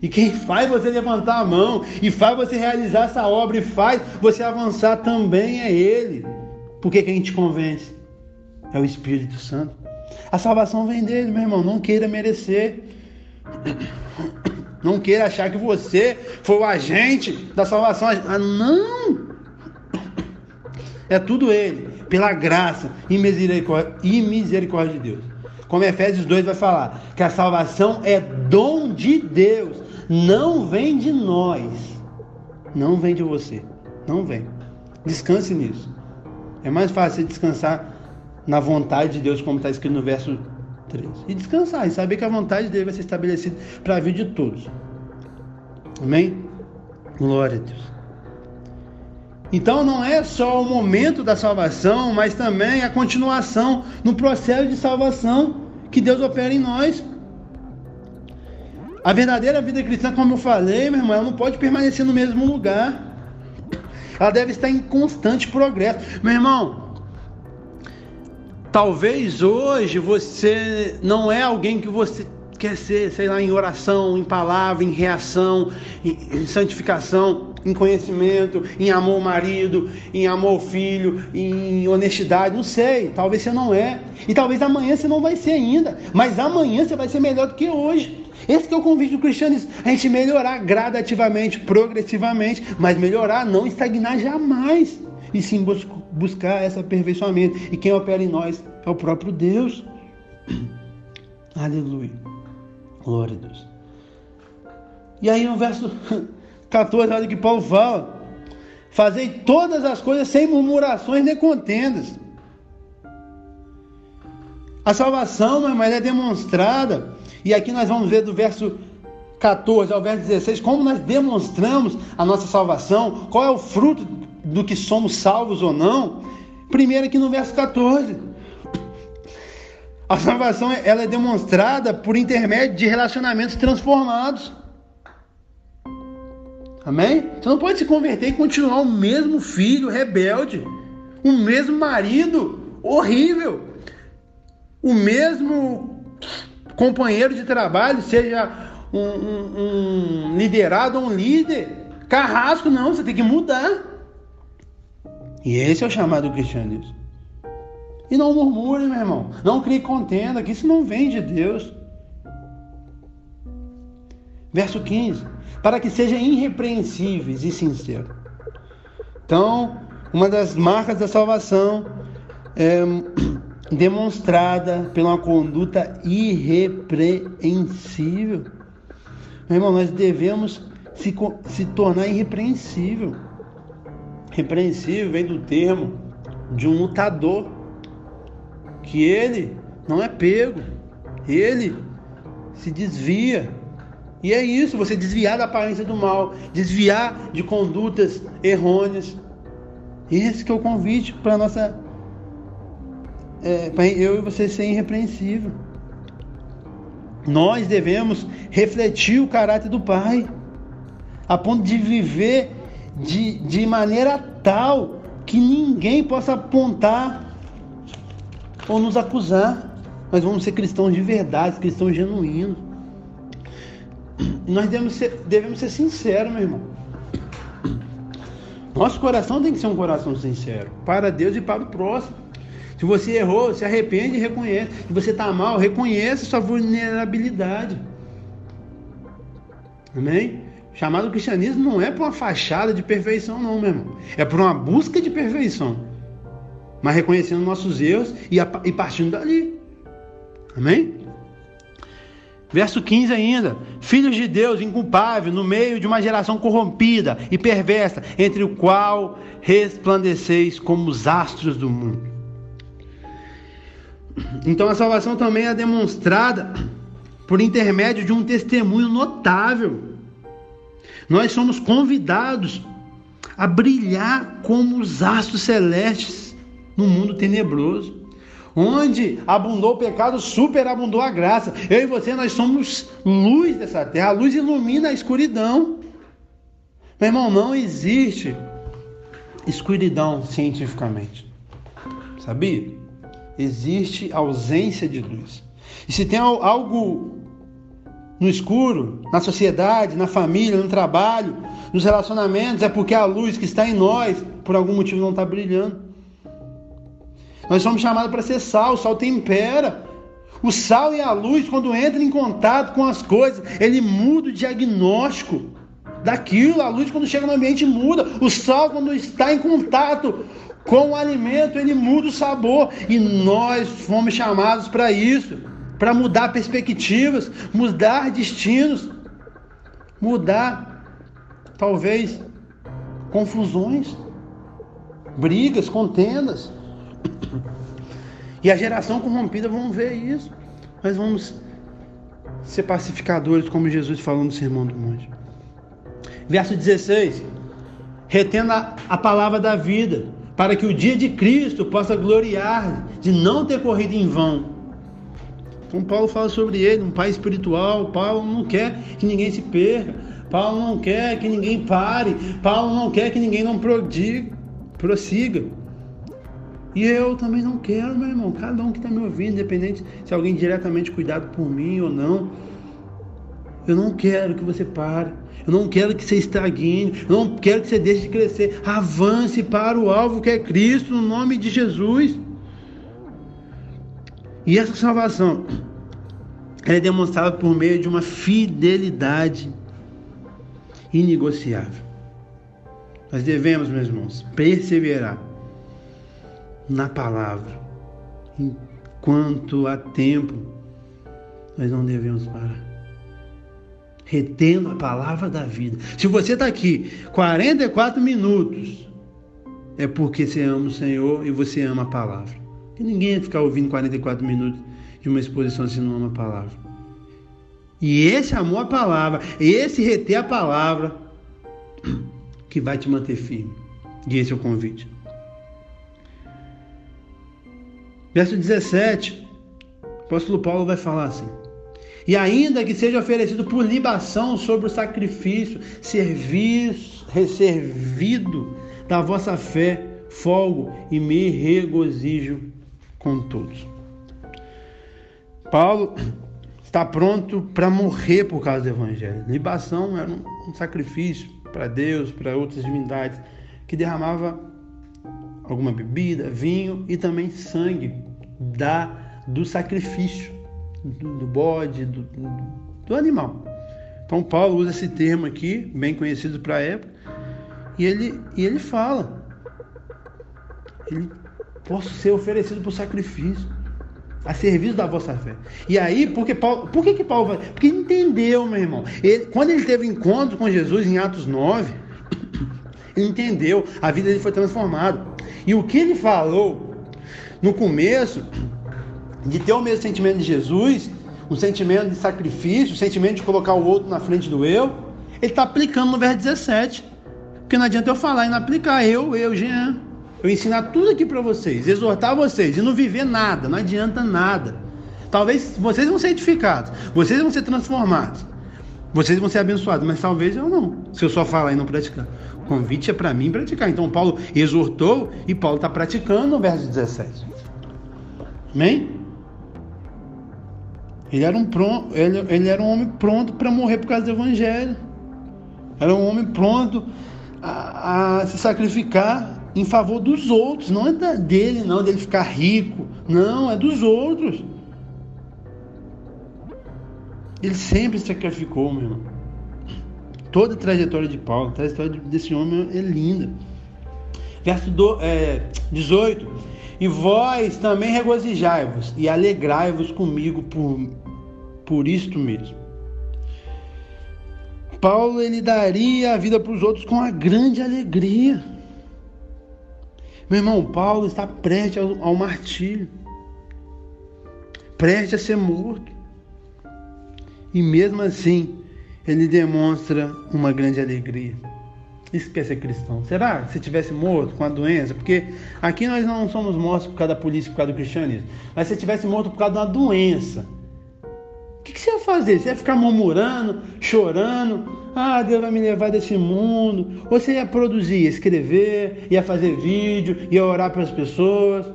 E quem faz você levantar a mão e faz você realizar essa obra e faz você avançar também é Ele. Porque quem te convence é o Espírito Santo. A salvação vem dele, meu irmão. Não queira merecer. Não queira achar que você foi o agente da salvação. Ah, não! É tudo Ele, pela graça e misericórdia, e misericórdia de Deus. Como Efésios 2 vai falar, que a salvação é dom de Deus, não vem de nós, não vem de você, não vem. Descanse nisso. É mais fácil descansar na vontade de Deus, como está escrito no verso 3. E descansar, e saber que a vontade dele vai ser estabelecida para a vida de todos. Amém? Glória a Deus. Então não é só o momento da salvação, mas também a continuação no processo de salvação que Deus opera em nós. A verdadeira vida cristã, como eu falei, meu irmão, ela não pode permanecer no mesmo lugar. Ela deve estar em constante progresso. Meu irmão, talvez hoje você não é alguém que você quer ser, sei lá, em oração, em palavra, em reação, em, em santificação. em conhecimento, em amor ao marido, em amor ao filho, em honestidade, não sei, talvez você não é. E talvez amanhã você não vai ser ainda, mas amanhã você vai ser melhor do que hoje. Esse que é o convite do cristianismo, a gente melhorar gradativamente, progressivamente, mas melhorar, não estagnar jamais, e sim bus buscar esse aperfeiçoamento. E quem opera em nós é o próprio Deus. (clears throat) Aleluia. Glória a Deus. E aí no verso (laughs) 14, olha que Paulo fala. Fazei todas as coisas sem murmurações nem contendas. A salvação, meu irmão, é demonstrada. E aqui nós vamos ver do verso 14 ao verso 16 como nós demonstramos a nossa salvação, qual é o fruto do que somos salvos ou não. Primeiro aqui no verso 14. A salvação ela é demonstrada por intermédio de relacionamentos transformados. Amém? Você não pode se converter e continuar o mesmo filho rebelde, o mesmo marido horrível, o mesmo companheiro de trabalho, seja um, um, um liderado ou um líder, carrasco, não, você tem que mudar. E esse é o chamado cristianismo. E não murmure, meu irmão. Não crie contenda, que isso não vem de Deus. Verso 15. Para que sejam irrepreensíveis e sinceros. Então, uma das marcas da salvação é (clears throat) demonstrada pela conduta irrepreensível. Meu irmão, nós devemos se, se tornar irrepreensível. Repreensível vem do termo de um lutador que ele não é pego, ele se desvia. E é isso, você desviar da aparência do mal, desviar de condutas errôneas. Esse que é o convite para nossa é, para eu e você ser irrepreensível. Nós devemos refletir o caráter do Pai, a ponto de viver de, de maneira tal que ninguém possa apontar ou nos acusar. Nós vamos ser cristãos de verdade, cristãos genuínos. Nós devemos ser, devemos ser sinceros, meu irmão. Nosso coração tem que ser um coração sincero para Deus e para o próximo. Se você errou, se arrepende e reconhece. Se você está mal, reconheça sua vulnerabilidade. Amém? Chamado cristianismo não é para uma fachada de perfeição, não, meu irmão. É para uma busca de perfeição mas reconhecendo nossos erros e, e partindo dali. Amém? Verso 15 ainda: Filhos de Deus, inculpável, no meio de uma geração corrompida e perversa, entre o qual resplandeceis como os astros do mundo. Então a salvação também é demonstrada por intermédio de um testemunho notável. Nós somos convidados a brilhar como os astros celestes no mundo tenebroso. Onde abundou o pecado, superabundou a graça. Eu e você, nós somos luz dessa terra. A luz ilumina a escuridão. Meu irmão, não existe escuridão cientificamente. Sabia? Existe ausência de luz. E se tem algo no escuro, na sociedade, na família, no trabalho, nos relacionamentos, é porque a luz que está em nós, por algum motivo, não está brilhando. Nós somos chamados para ser sal, o sal tempera. O sal e a luz, quando entram em contato com as coisas, ele muda o diagnóstico daquilo. A luz, quando chega no ambiente, muda. O sal, quando está em contato com o alimento, ele muda o sabor. E nós fomos chamados para isso para mudar perspectivas, mudar destinos, mudar, talvez, confusões, brigas, contendas. E a geração corrompida vamos ver isso. Nós vamos ser pacificadores, como Jesus falou no Sermão do Monte. Verso 16: Retendo a, a palavra da vida, para que o dia de Cristo possa gloriar de não ter corrido em vão. Então, Paulo fala sobre ele, um pai espiritual. Paulo não quer que ninguém se perca. Paulo não quer que ninguém pare. Paulo não quer que ninguém não prossiga. E eu também não quero, meu irmão. Cada um que está me ouvindo, independente se alguém diretamente cuidado por mim ou não. Eu não quero que você pare. Eu não quero que você estagne. Eu não quero que você deixe de crescer. Avance para o alvo que é Cristo, no nome de Jesus. E essa salvação é demonstrada por meio de uma fidelidade inegociável. Nós devemos, meus irmãos, perseverar na palavra. Enquanto há tempo, nós não devemos parar. Retendo a palavra da vida. Se você está aqui 44 minutos, é porque você ama o Senhor e você ama a palavra. E ninguém ia ficar ouvindo 44 minutos de uma exposição se não ama a palavra. E esse amor à palavra, esse reter a palavra, (clears throat) que vai te manter firme. E esse é o convite. Verso 17, o apóstolo Paulo vai falar assim: E ainda que seja oferecido por libação sobre o sacrifício, serviço, servido da vossa fé, folgo e me regozijo com todos. Paulo está pronto para morrer por causa do evangelho. Libação era um sacrifício para Deus, para outras divindades, que derramava alguma bebida, vinho e também sangue da do sacrifício do, do bode, do, do, animal. Então Paulo usa esse termo aqui, bem conhecido para a época, e ele, e ele fala: ele posso ser oferecido por sacrifício, a serviço da vossa fé. E aí, porque Paulo, por que, que Paulo vai? Porque entendeu, meu irmão. Ele, quando ele teve encontro com Jesus em Atos 9, (coughs) ele entendeu, a vida dele foi transformada. E o que ele falou no começo, de ter o mesmo sentimento de Jesus, um sentimento de sacrifício, um sentimento de colocar o outro na frente do eu, ele está aplicando no verso 17. Porque não adianta eu falar e não aplicar. Eu, eu, Jean. Eu ensinar tudo aqui para vocês, exortar vocês e não viver nada, não adianta nada. Talvez vocês vão ser edificados, vocês vão ser transformados, vocês vão ser abençoados, mas talvez eu não, se eu só falar e não praticar. O convite é para mim praticar. Então Paulo exortou e Paulo está praticando no verso 17. Amém? Ele era um, pronto, ele, ele era um homem pronto para morrer por causa do Evangelho. Era um homem pronto a, a, se sacrificar em favor dos outros. Não é dele, não, dele ficar rico. Não, é dos outros. Ele sempre se sacrificou, meu irmão. Toda a trajetória de Paulo, a trajetória desse homem é linda. Verso do, é, 18. E vós também regozijai-vos e alegrai-vos comigo por, por isto mesmo. Paulo ele daria a vida para os outros com a grande alegria. Meu irmão, Paulo está prestes ao, ao martírio, prestes a ser morto. E mesmo assim, ele demonstra uma grande alegria. Isso quer ser cristão. Será que se tivesse morto com a doença? Porque aqui nós não somos mortos por causa da polícia, por causa do cristianismo. Mas se tivesse morto por causa de uma doença, o que, que você ia fazer? Você ia ficar murmurando, chorando? Ah, Deus vai me levar desse mundo. Você ia produzir, ia escrever, ia fazer vídeo, ia orar para as pessoas.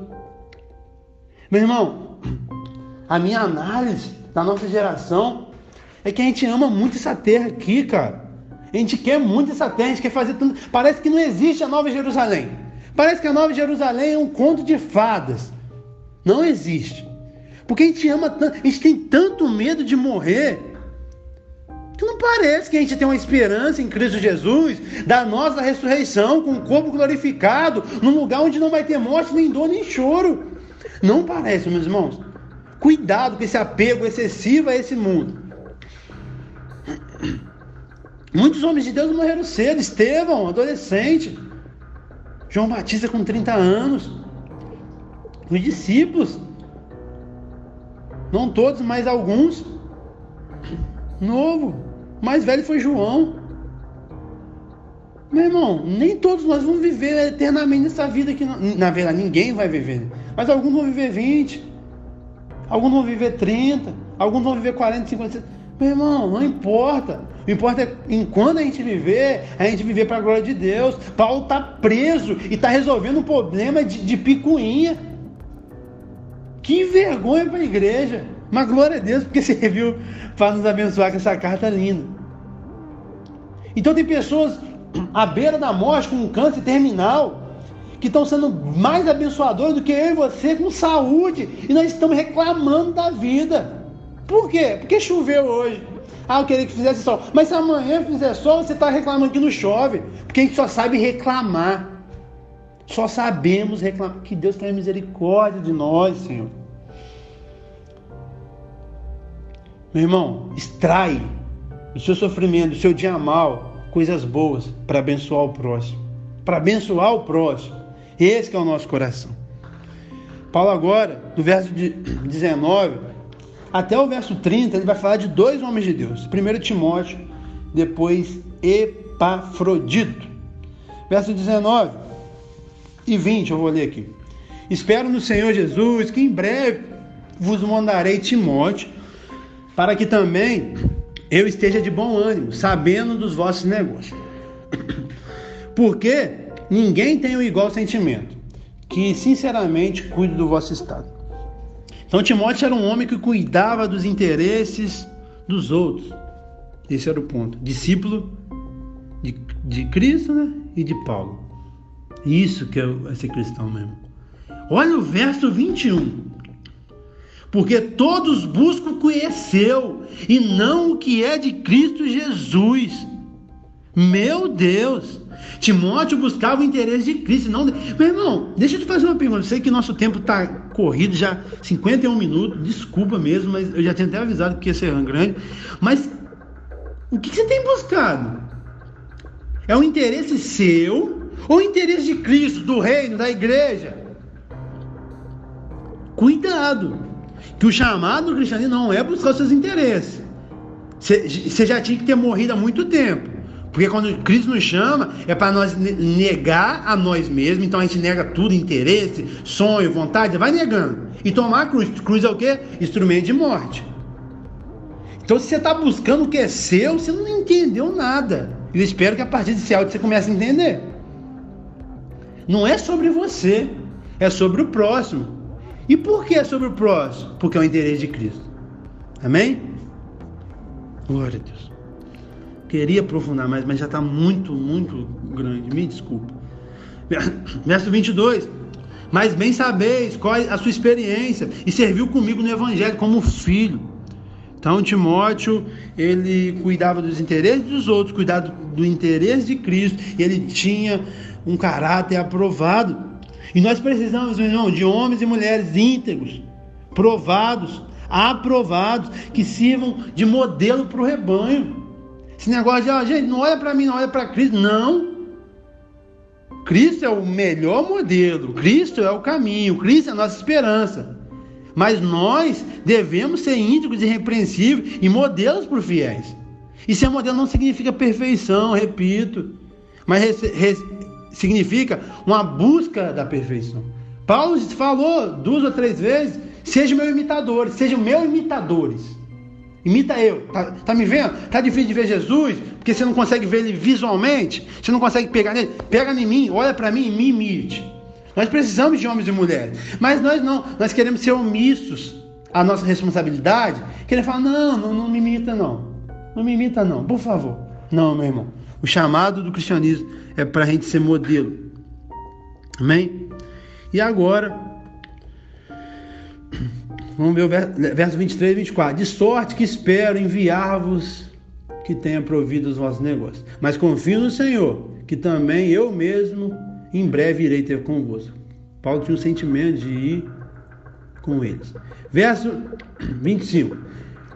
Meu irmão, a minha análise da nossa geração é que a gente ama muito essa terra aqui, cara. A gente quer muito essa terra, a gente quer fazer tudo. Parece que não existe a Nova Jerusalém. Parece que a Nova Jerusalém é um conto de fadas. Não existe. Porque a gente ama tanto, a gente tem tanto medo de morrer, que não parece que a gente tem uma esperança em Cristo Jesus, da nossa ressurreição, com o corpo glorificado, num lugar onde não vai ter morte, nem dor, nem choro. Não parece, meus irmãos. Cuidado com esse apego excessivo a esse mundo. Muitos homens de Deus morreram cedo. Estevão, adolescente. João Batista com 30 anos. Os discípulos. Não todos, mas alguns. Novo. Mais velho foi João. Meu irmão, nem todos nós vamos viver eternamente nessa vida aqui. Na verdade, ninguém vai viver. Mas alguns vão viver 20. Alguns vão viver 30. Alguns vão viver 40, 50. Meu irmão, não importa. O importa é, enquanto a gente viver, a gente viver para a glória de Deus. Paulo está preso e está resolvendo um problema de, de picuinha. Que vergonha para a igreja. Mas glória a Deus, porque (laughs) serviu para nos abençoar com essa carta linda. Então tem pessoas à beira da morte com um câncer terminal que estão sendo mais abençoadores do que eu e você com saúde. E nós estamos reclamando da vida. Por quê? Porque choveu hoje. Ah, eu queria que fizesse sol. Mas se amanhã fizer sol, você está reclamando que não chove. Porque a gente só sabe reclamar. Só sabemos reclamar. Que Deus tenha misericórdia de nós, Senhor. Meu irmão, extrai do seu sofrimento, do seu dia mal, coisas boas para abençoar o próximo. Para abençoar o próximo. Esse é o nosso coração. Paulo agora, no verso 19 até o verso 30, ele vai falar de dois homens de Deus. Primeiro Timóteo, depois Epafrodito. Verso 19 e 20, eu vou ler aqui. Espero no Senhor Jesus que em breve vos mandarei Timóteo, para que também eu esteja de bom ânimo, sabendo dos vossos negócios. Porque ninguém tem o igual sentimento, que sinceramente cuide do vosso estado. Então Timóteo era um homem que cuidava dos interesses dos outros. Esse era o ponto. Discípulo de, de Cristo né? e de Paulo. Isso que é ser cristão mesmo. Olha o verso 21. Porque todos buscam conheceu e não o que é de Cristo Jesus. Meu Deus! Timóteo buscava o interesse de Cristo, não. Meu irmão, deixa eu te fazer uma pergunta. Eu sei que nosso tempo está corrido já 51 minutos, desculpa mesmo, mas eu já tinha até avisado que ia ser grande. Mas o que você tem buscado? É o interesse seu ou o interesse de Cristo, do reino, da igreja? Cuidado, que o chamado do cristianismo não é buscar os seus interesses. Você já tinha que ter morrido há muito tempo. Porque quando Cristo nos chama, é para nós negar a nós mesmos. Então a gente nega tudo, interesse, sonho, vontade, vai negando. E tomar a cruz. Cruz é o quê? Instrumento de morte. Então se você está buscando o que é seu, você não entendeu nada. Eu espero que a partir desse áudio você comece a entender. Não é sobre você, é sobre o próximo. E por que sobre o próximo? Porque é o interesse de Cristo. Amém? Glória a Deus. Queria aprofundar mais, mas já está muito, muito grande. Me desculpa. (coughs) Verso 22. Mas bem sabeis qual é a sua experiência e serviu comigo no Evangelho como filho. Então, Timóteo, ele cuidava dos interesses dos outros, cuidava do interesse de Cristo, ele tinha um caráter aprovado. E nós precisamos, meu irmão, de homens e mulheres íntegros, provados, aprovados, que sirvam de modelo para o rebanho. Esse negócio de, ó, gente, não olha para mim, não olha para Cristo. Não. Cristo é o melhor modelo. Cristo é o caminho. Cristo é a nossa esperança. Mas nós devemos ser íntegros e repreensíveis e modelos para os fiéis. E ser modelo não significa perfeição, repito, mas significa uma busca da perfeição. Paulo falou duas ou três vezes: sejam meus imitadores, sejam meus imitadores. Imita eu. Tá, tá, me vendo? Tá difícil de ver Jesus? Porque você não consegue ver ele visualmente? Você não consegue pegar nele? Pega em mim, olha para mim e me imite. Nós precisamos de homens e mulheres. Mas nós não. Nós queremos ser omissos à nossa responsabilidade. Queremos falar, não, não, não me imita não. Não me imita não, por favor. Não, meu irmão. O chamado do cristianismo é para a gente ser modelo. Amém? E agora, Vamos ver o verso 23 e 24. De sorte que espero enviar-vos que tenha provido os vossos negócios. Mas confio no Senhor, que também eu mesmo em breve irei ter convosco. Paulo tinha um sentimento de ir com eles. Verso 25.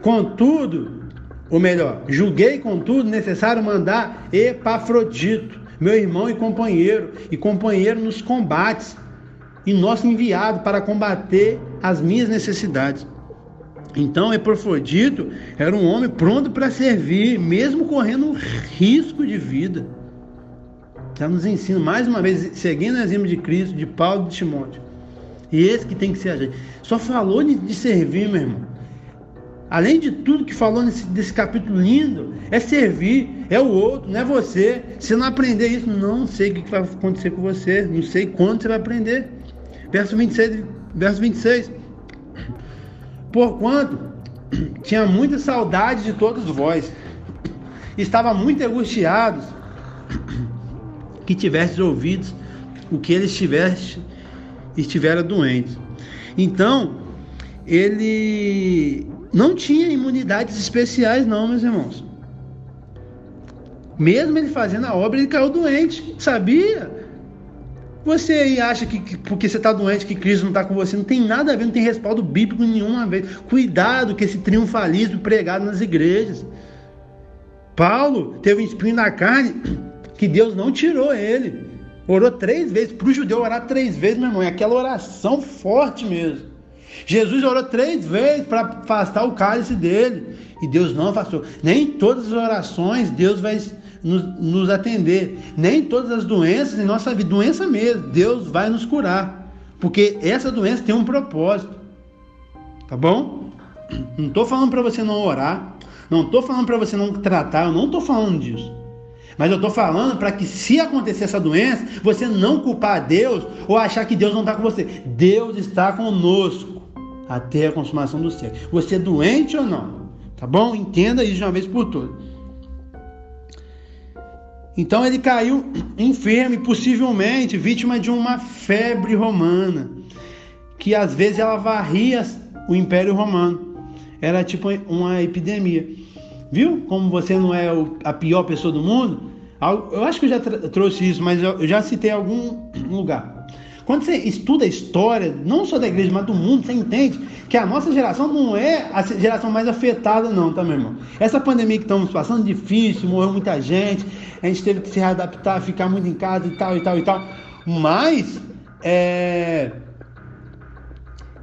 Contudo, ou melhor, julguei contudo necessário mandar Epafrodito, meu irmão e companheiro, e companheiro nos combates, e nosso enviado para combater as minhas necessidades. Então, Epafrodito era um homem pronto para servir, mesmo correndo risco de vida. Já nos ensina, mais uma vez, seguindo o exemplo de Cristo, de Paulo e de Timóteo. E esse que tem que ser a gente. Só falou de, de servir, meu irmão. Além de tudo que falou nesse desse capítulo lindo, é servir, é o outro, não é você. Se não aprender isso, não sei o que vai acontecer com você, não sei quando você vai aprender. Verso 26, verso 26. porquanto (clears throat) tinha muita saudade de todos vós, estava muito angustiados (clears throat) que tivesses ouvido o que eles tivesse estivera doentes. Então, ele não tinha imunidades especiais, não, meus irmãos. Mesmo ele fazendo a obra, ele caiu doente, sabia? Você aí acha que, que porque você está doente, que Cristo não está com você, não tem nada a ver, não tem respaldo bíblico nenhuma vez. Cuidado com esse triunfalismo pregado nas igrejas. Paulo teve um espinho na carne (clears throat) que Deus não tirou ele. Orou três vezes. Para o judeu orar três vezes, meu irmão, é aquela oração forte mesmo. Jesus orou três vezes para afastar o cálice dele. E Deus não afastou. Nem todas as orações Deus vai nos, nos atender. Nem todas as doenças em nossa vida, doença mesmo, Deus vai nos curar. Porque essa doença tem um propósito. Tá bom? Não estou falando para você não orar. Não estou falando para você não tratar. Eu não estou falando disso. Mas eu estou falando para que, se acontecer essa doença, você não culpar Deus ou achar que Deus não está com você. Deus está conosco até a consumação do céu. Você é doente ou não? Tá bom? Entenda isso de uma vez por todas. Então ele caiu (clears throat) enfermo e possivelmente vítima de uma febre romana, que às vezes ela varria o Império Romano. Era tipo uma epidemia. Viu como você não é a pior pessoa do mundo? Eu acho que eu já trouxe isso, mas eu já citei algum (clears throat) lugar. Quando você estuda a história, não só da igreja, mas do mundo, você entende que a nossa geração não é a geração mais afetada, não, tá, meu irmão? Essa pandemia que estamos passando, difícil, morreu muita gente, a gente teve que se readaptar, ficar muito em casa e tal, e tal, e tal. Mas, é...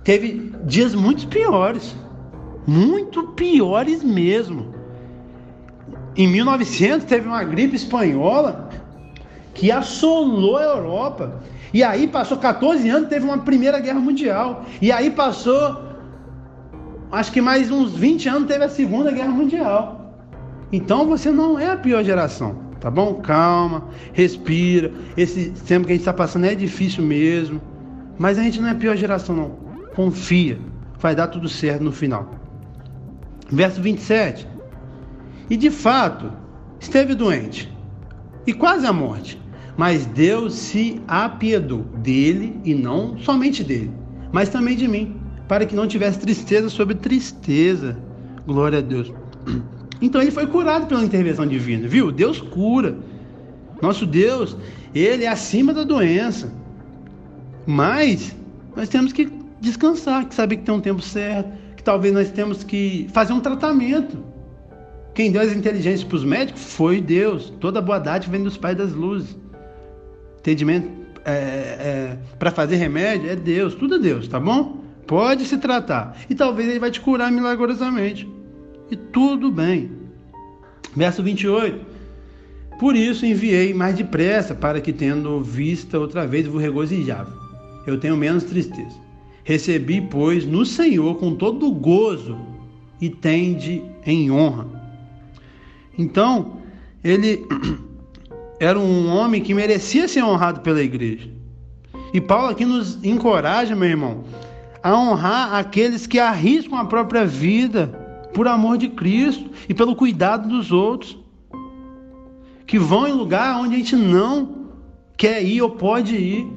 teve dias muito piores, muito piores mesmo. Em 1900 teve uma gripe espanhola que assolou a Europa. E aí passou 14 anos, teve uma primeira guerra mundial. E aí passou, acho que mais uns 20 anos, teve a segunda guerra mundial. Então você não é a pior geração, tá bom? Calma, respira. Esse tempo que a gente está passando é difícil mesmo. Mas a gente não é a pior geração, não. Confia, vai dar tudo certo no final. Verso 27. E de fato, esteve doente e quase à morte. Mas Deus se apiedou dele e não somente dele, mas também de mim, para que não tivesse tristeza sobre tristeza. Glória a Deus. (clears throat) Então ele foi curado pela intervenção divina, viu? Deus cura. Nosso Deus, ele é acima da doença. Mas nós temos que descansar, que saber que tem um tempo certo, que talvez nós temos que fazer um tratamento. Quem deu as inteligências para os médicos foi Deus. Toda boa dádiva vem dos pais das luzes atendimento é, é, para fazer remédio é Deus, tudo é Deus, tá bom? Pode se tratar. E talvez ele vai te curar milagrosamente. E tudo bem. Verso 28. Por isso enviei mais depressa, para que, tendo vista outra vez, vos regozijava. Eu tenho menos tristeza. Recebi, pois, no Senhor com todo gozo e tende em honra. Então, ele (clears throat) era um homem que merecia ser honrado pela igreja. E Paulo aqui nos encoraja, meu irmão, a honrar aqueles que arriscam a própria vida por amor de Cristo e pelo cuidado dos outros, que vão em lugar onde a gente não quer ir ou pode ir.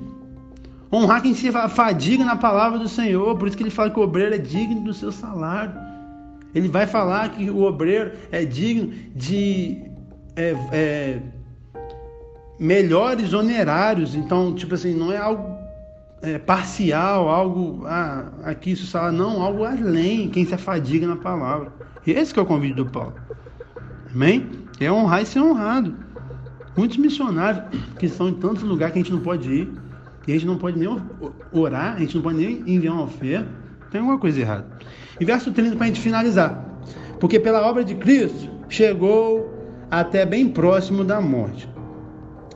Honrar quem se fadiga na palavra do Senhor, por isso que ele fala que o obreiro é digno do seu salário. Ele vai falar que o obreiro é digno de é, é, melhores honorários. Então, tipo assim, não é algo é, parcial, algo ah, aqui isso sala, não, algo além, quem se afadiga na palavra. Esse que é o convite do Paulo. Amém? É honrar e ser honrado. Muitos missionários que estão em tantos lugares que a gente não pode ir, e a gente não pode nem orar, a gente não pode nem enviar uma oferta, tem alguma coisa errada. E verso 30 para a gente finalizar. Porque pela obra de Cristo chegou até bem próximo da morte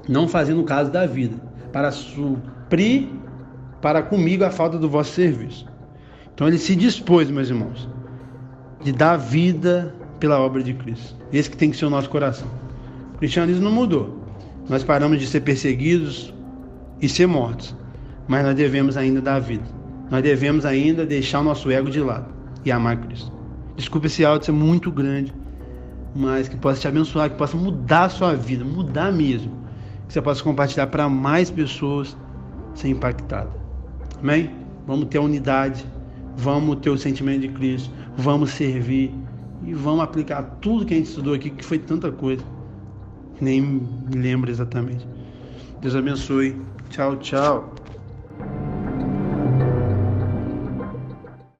não fazendo caso da vida, para suprir para comigo a falta do vosso serviço. Então ele se dispôs, meus irmãos, de dar vida pela obra de Cristo. Esse que tem que ser o nosso coração. O cristianismo não mudou. Nós paramos de ser perseguidos e ser mortos, mas nós devemos ainda dar vida. Nós devemos ainda deixar o nosso ego de lado. e amar Cristo. Desculpe esse áudio ser muito grande, mas que possa te abençoar, que possa mudar a sua vida, mudar mesmo. Que você possa compartilhar para mais pessoas ser impactada. Amém? Vamos ter unidade, vamos ter o sentimento de Cristo, vamos servir e vamos aplicar tudo que a gente estudou aqui, que foi tanta coisa. Nem me lembro exatamente. Deus abençoe. Tchau, tchau.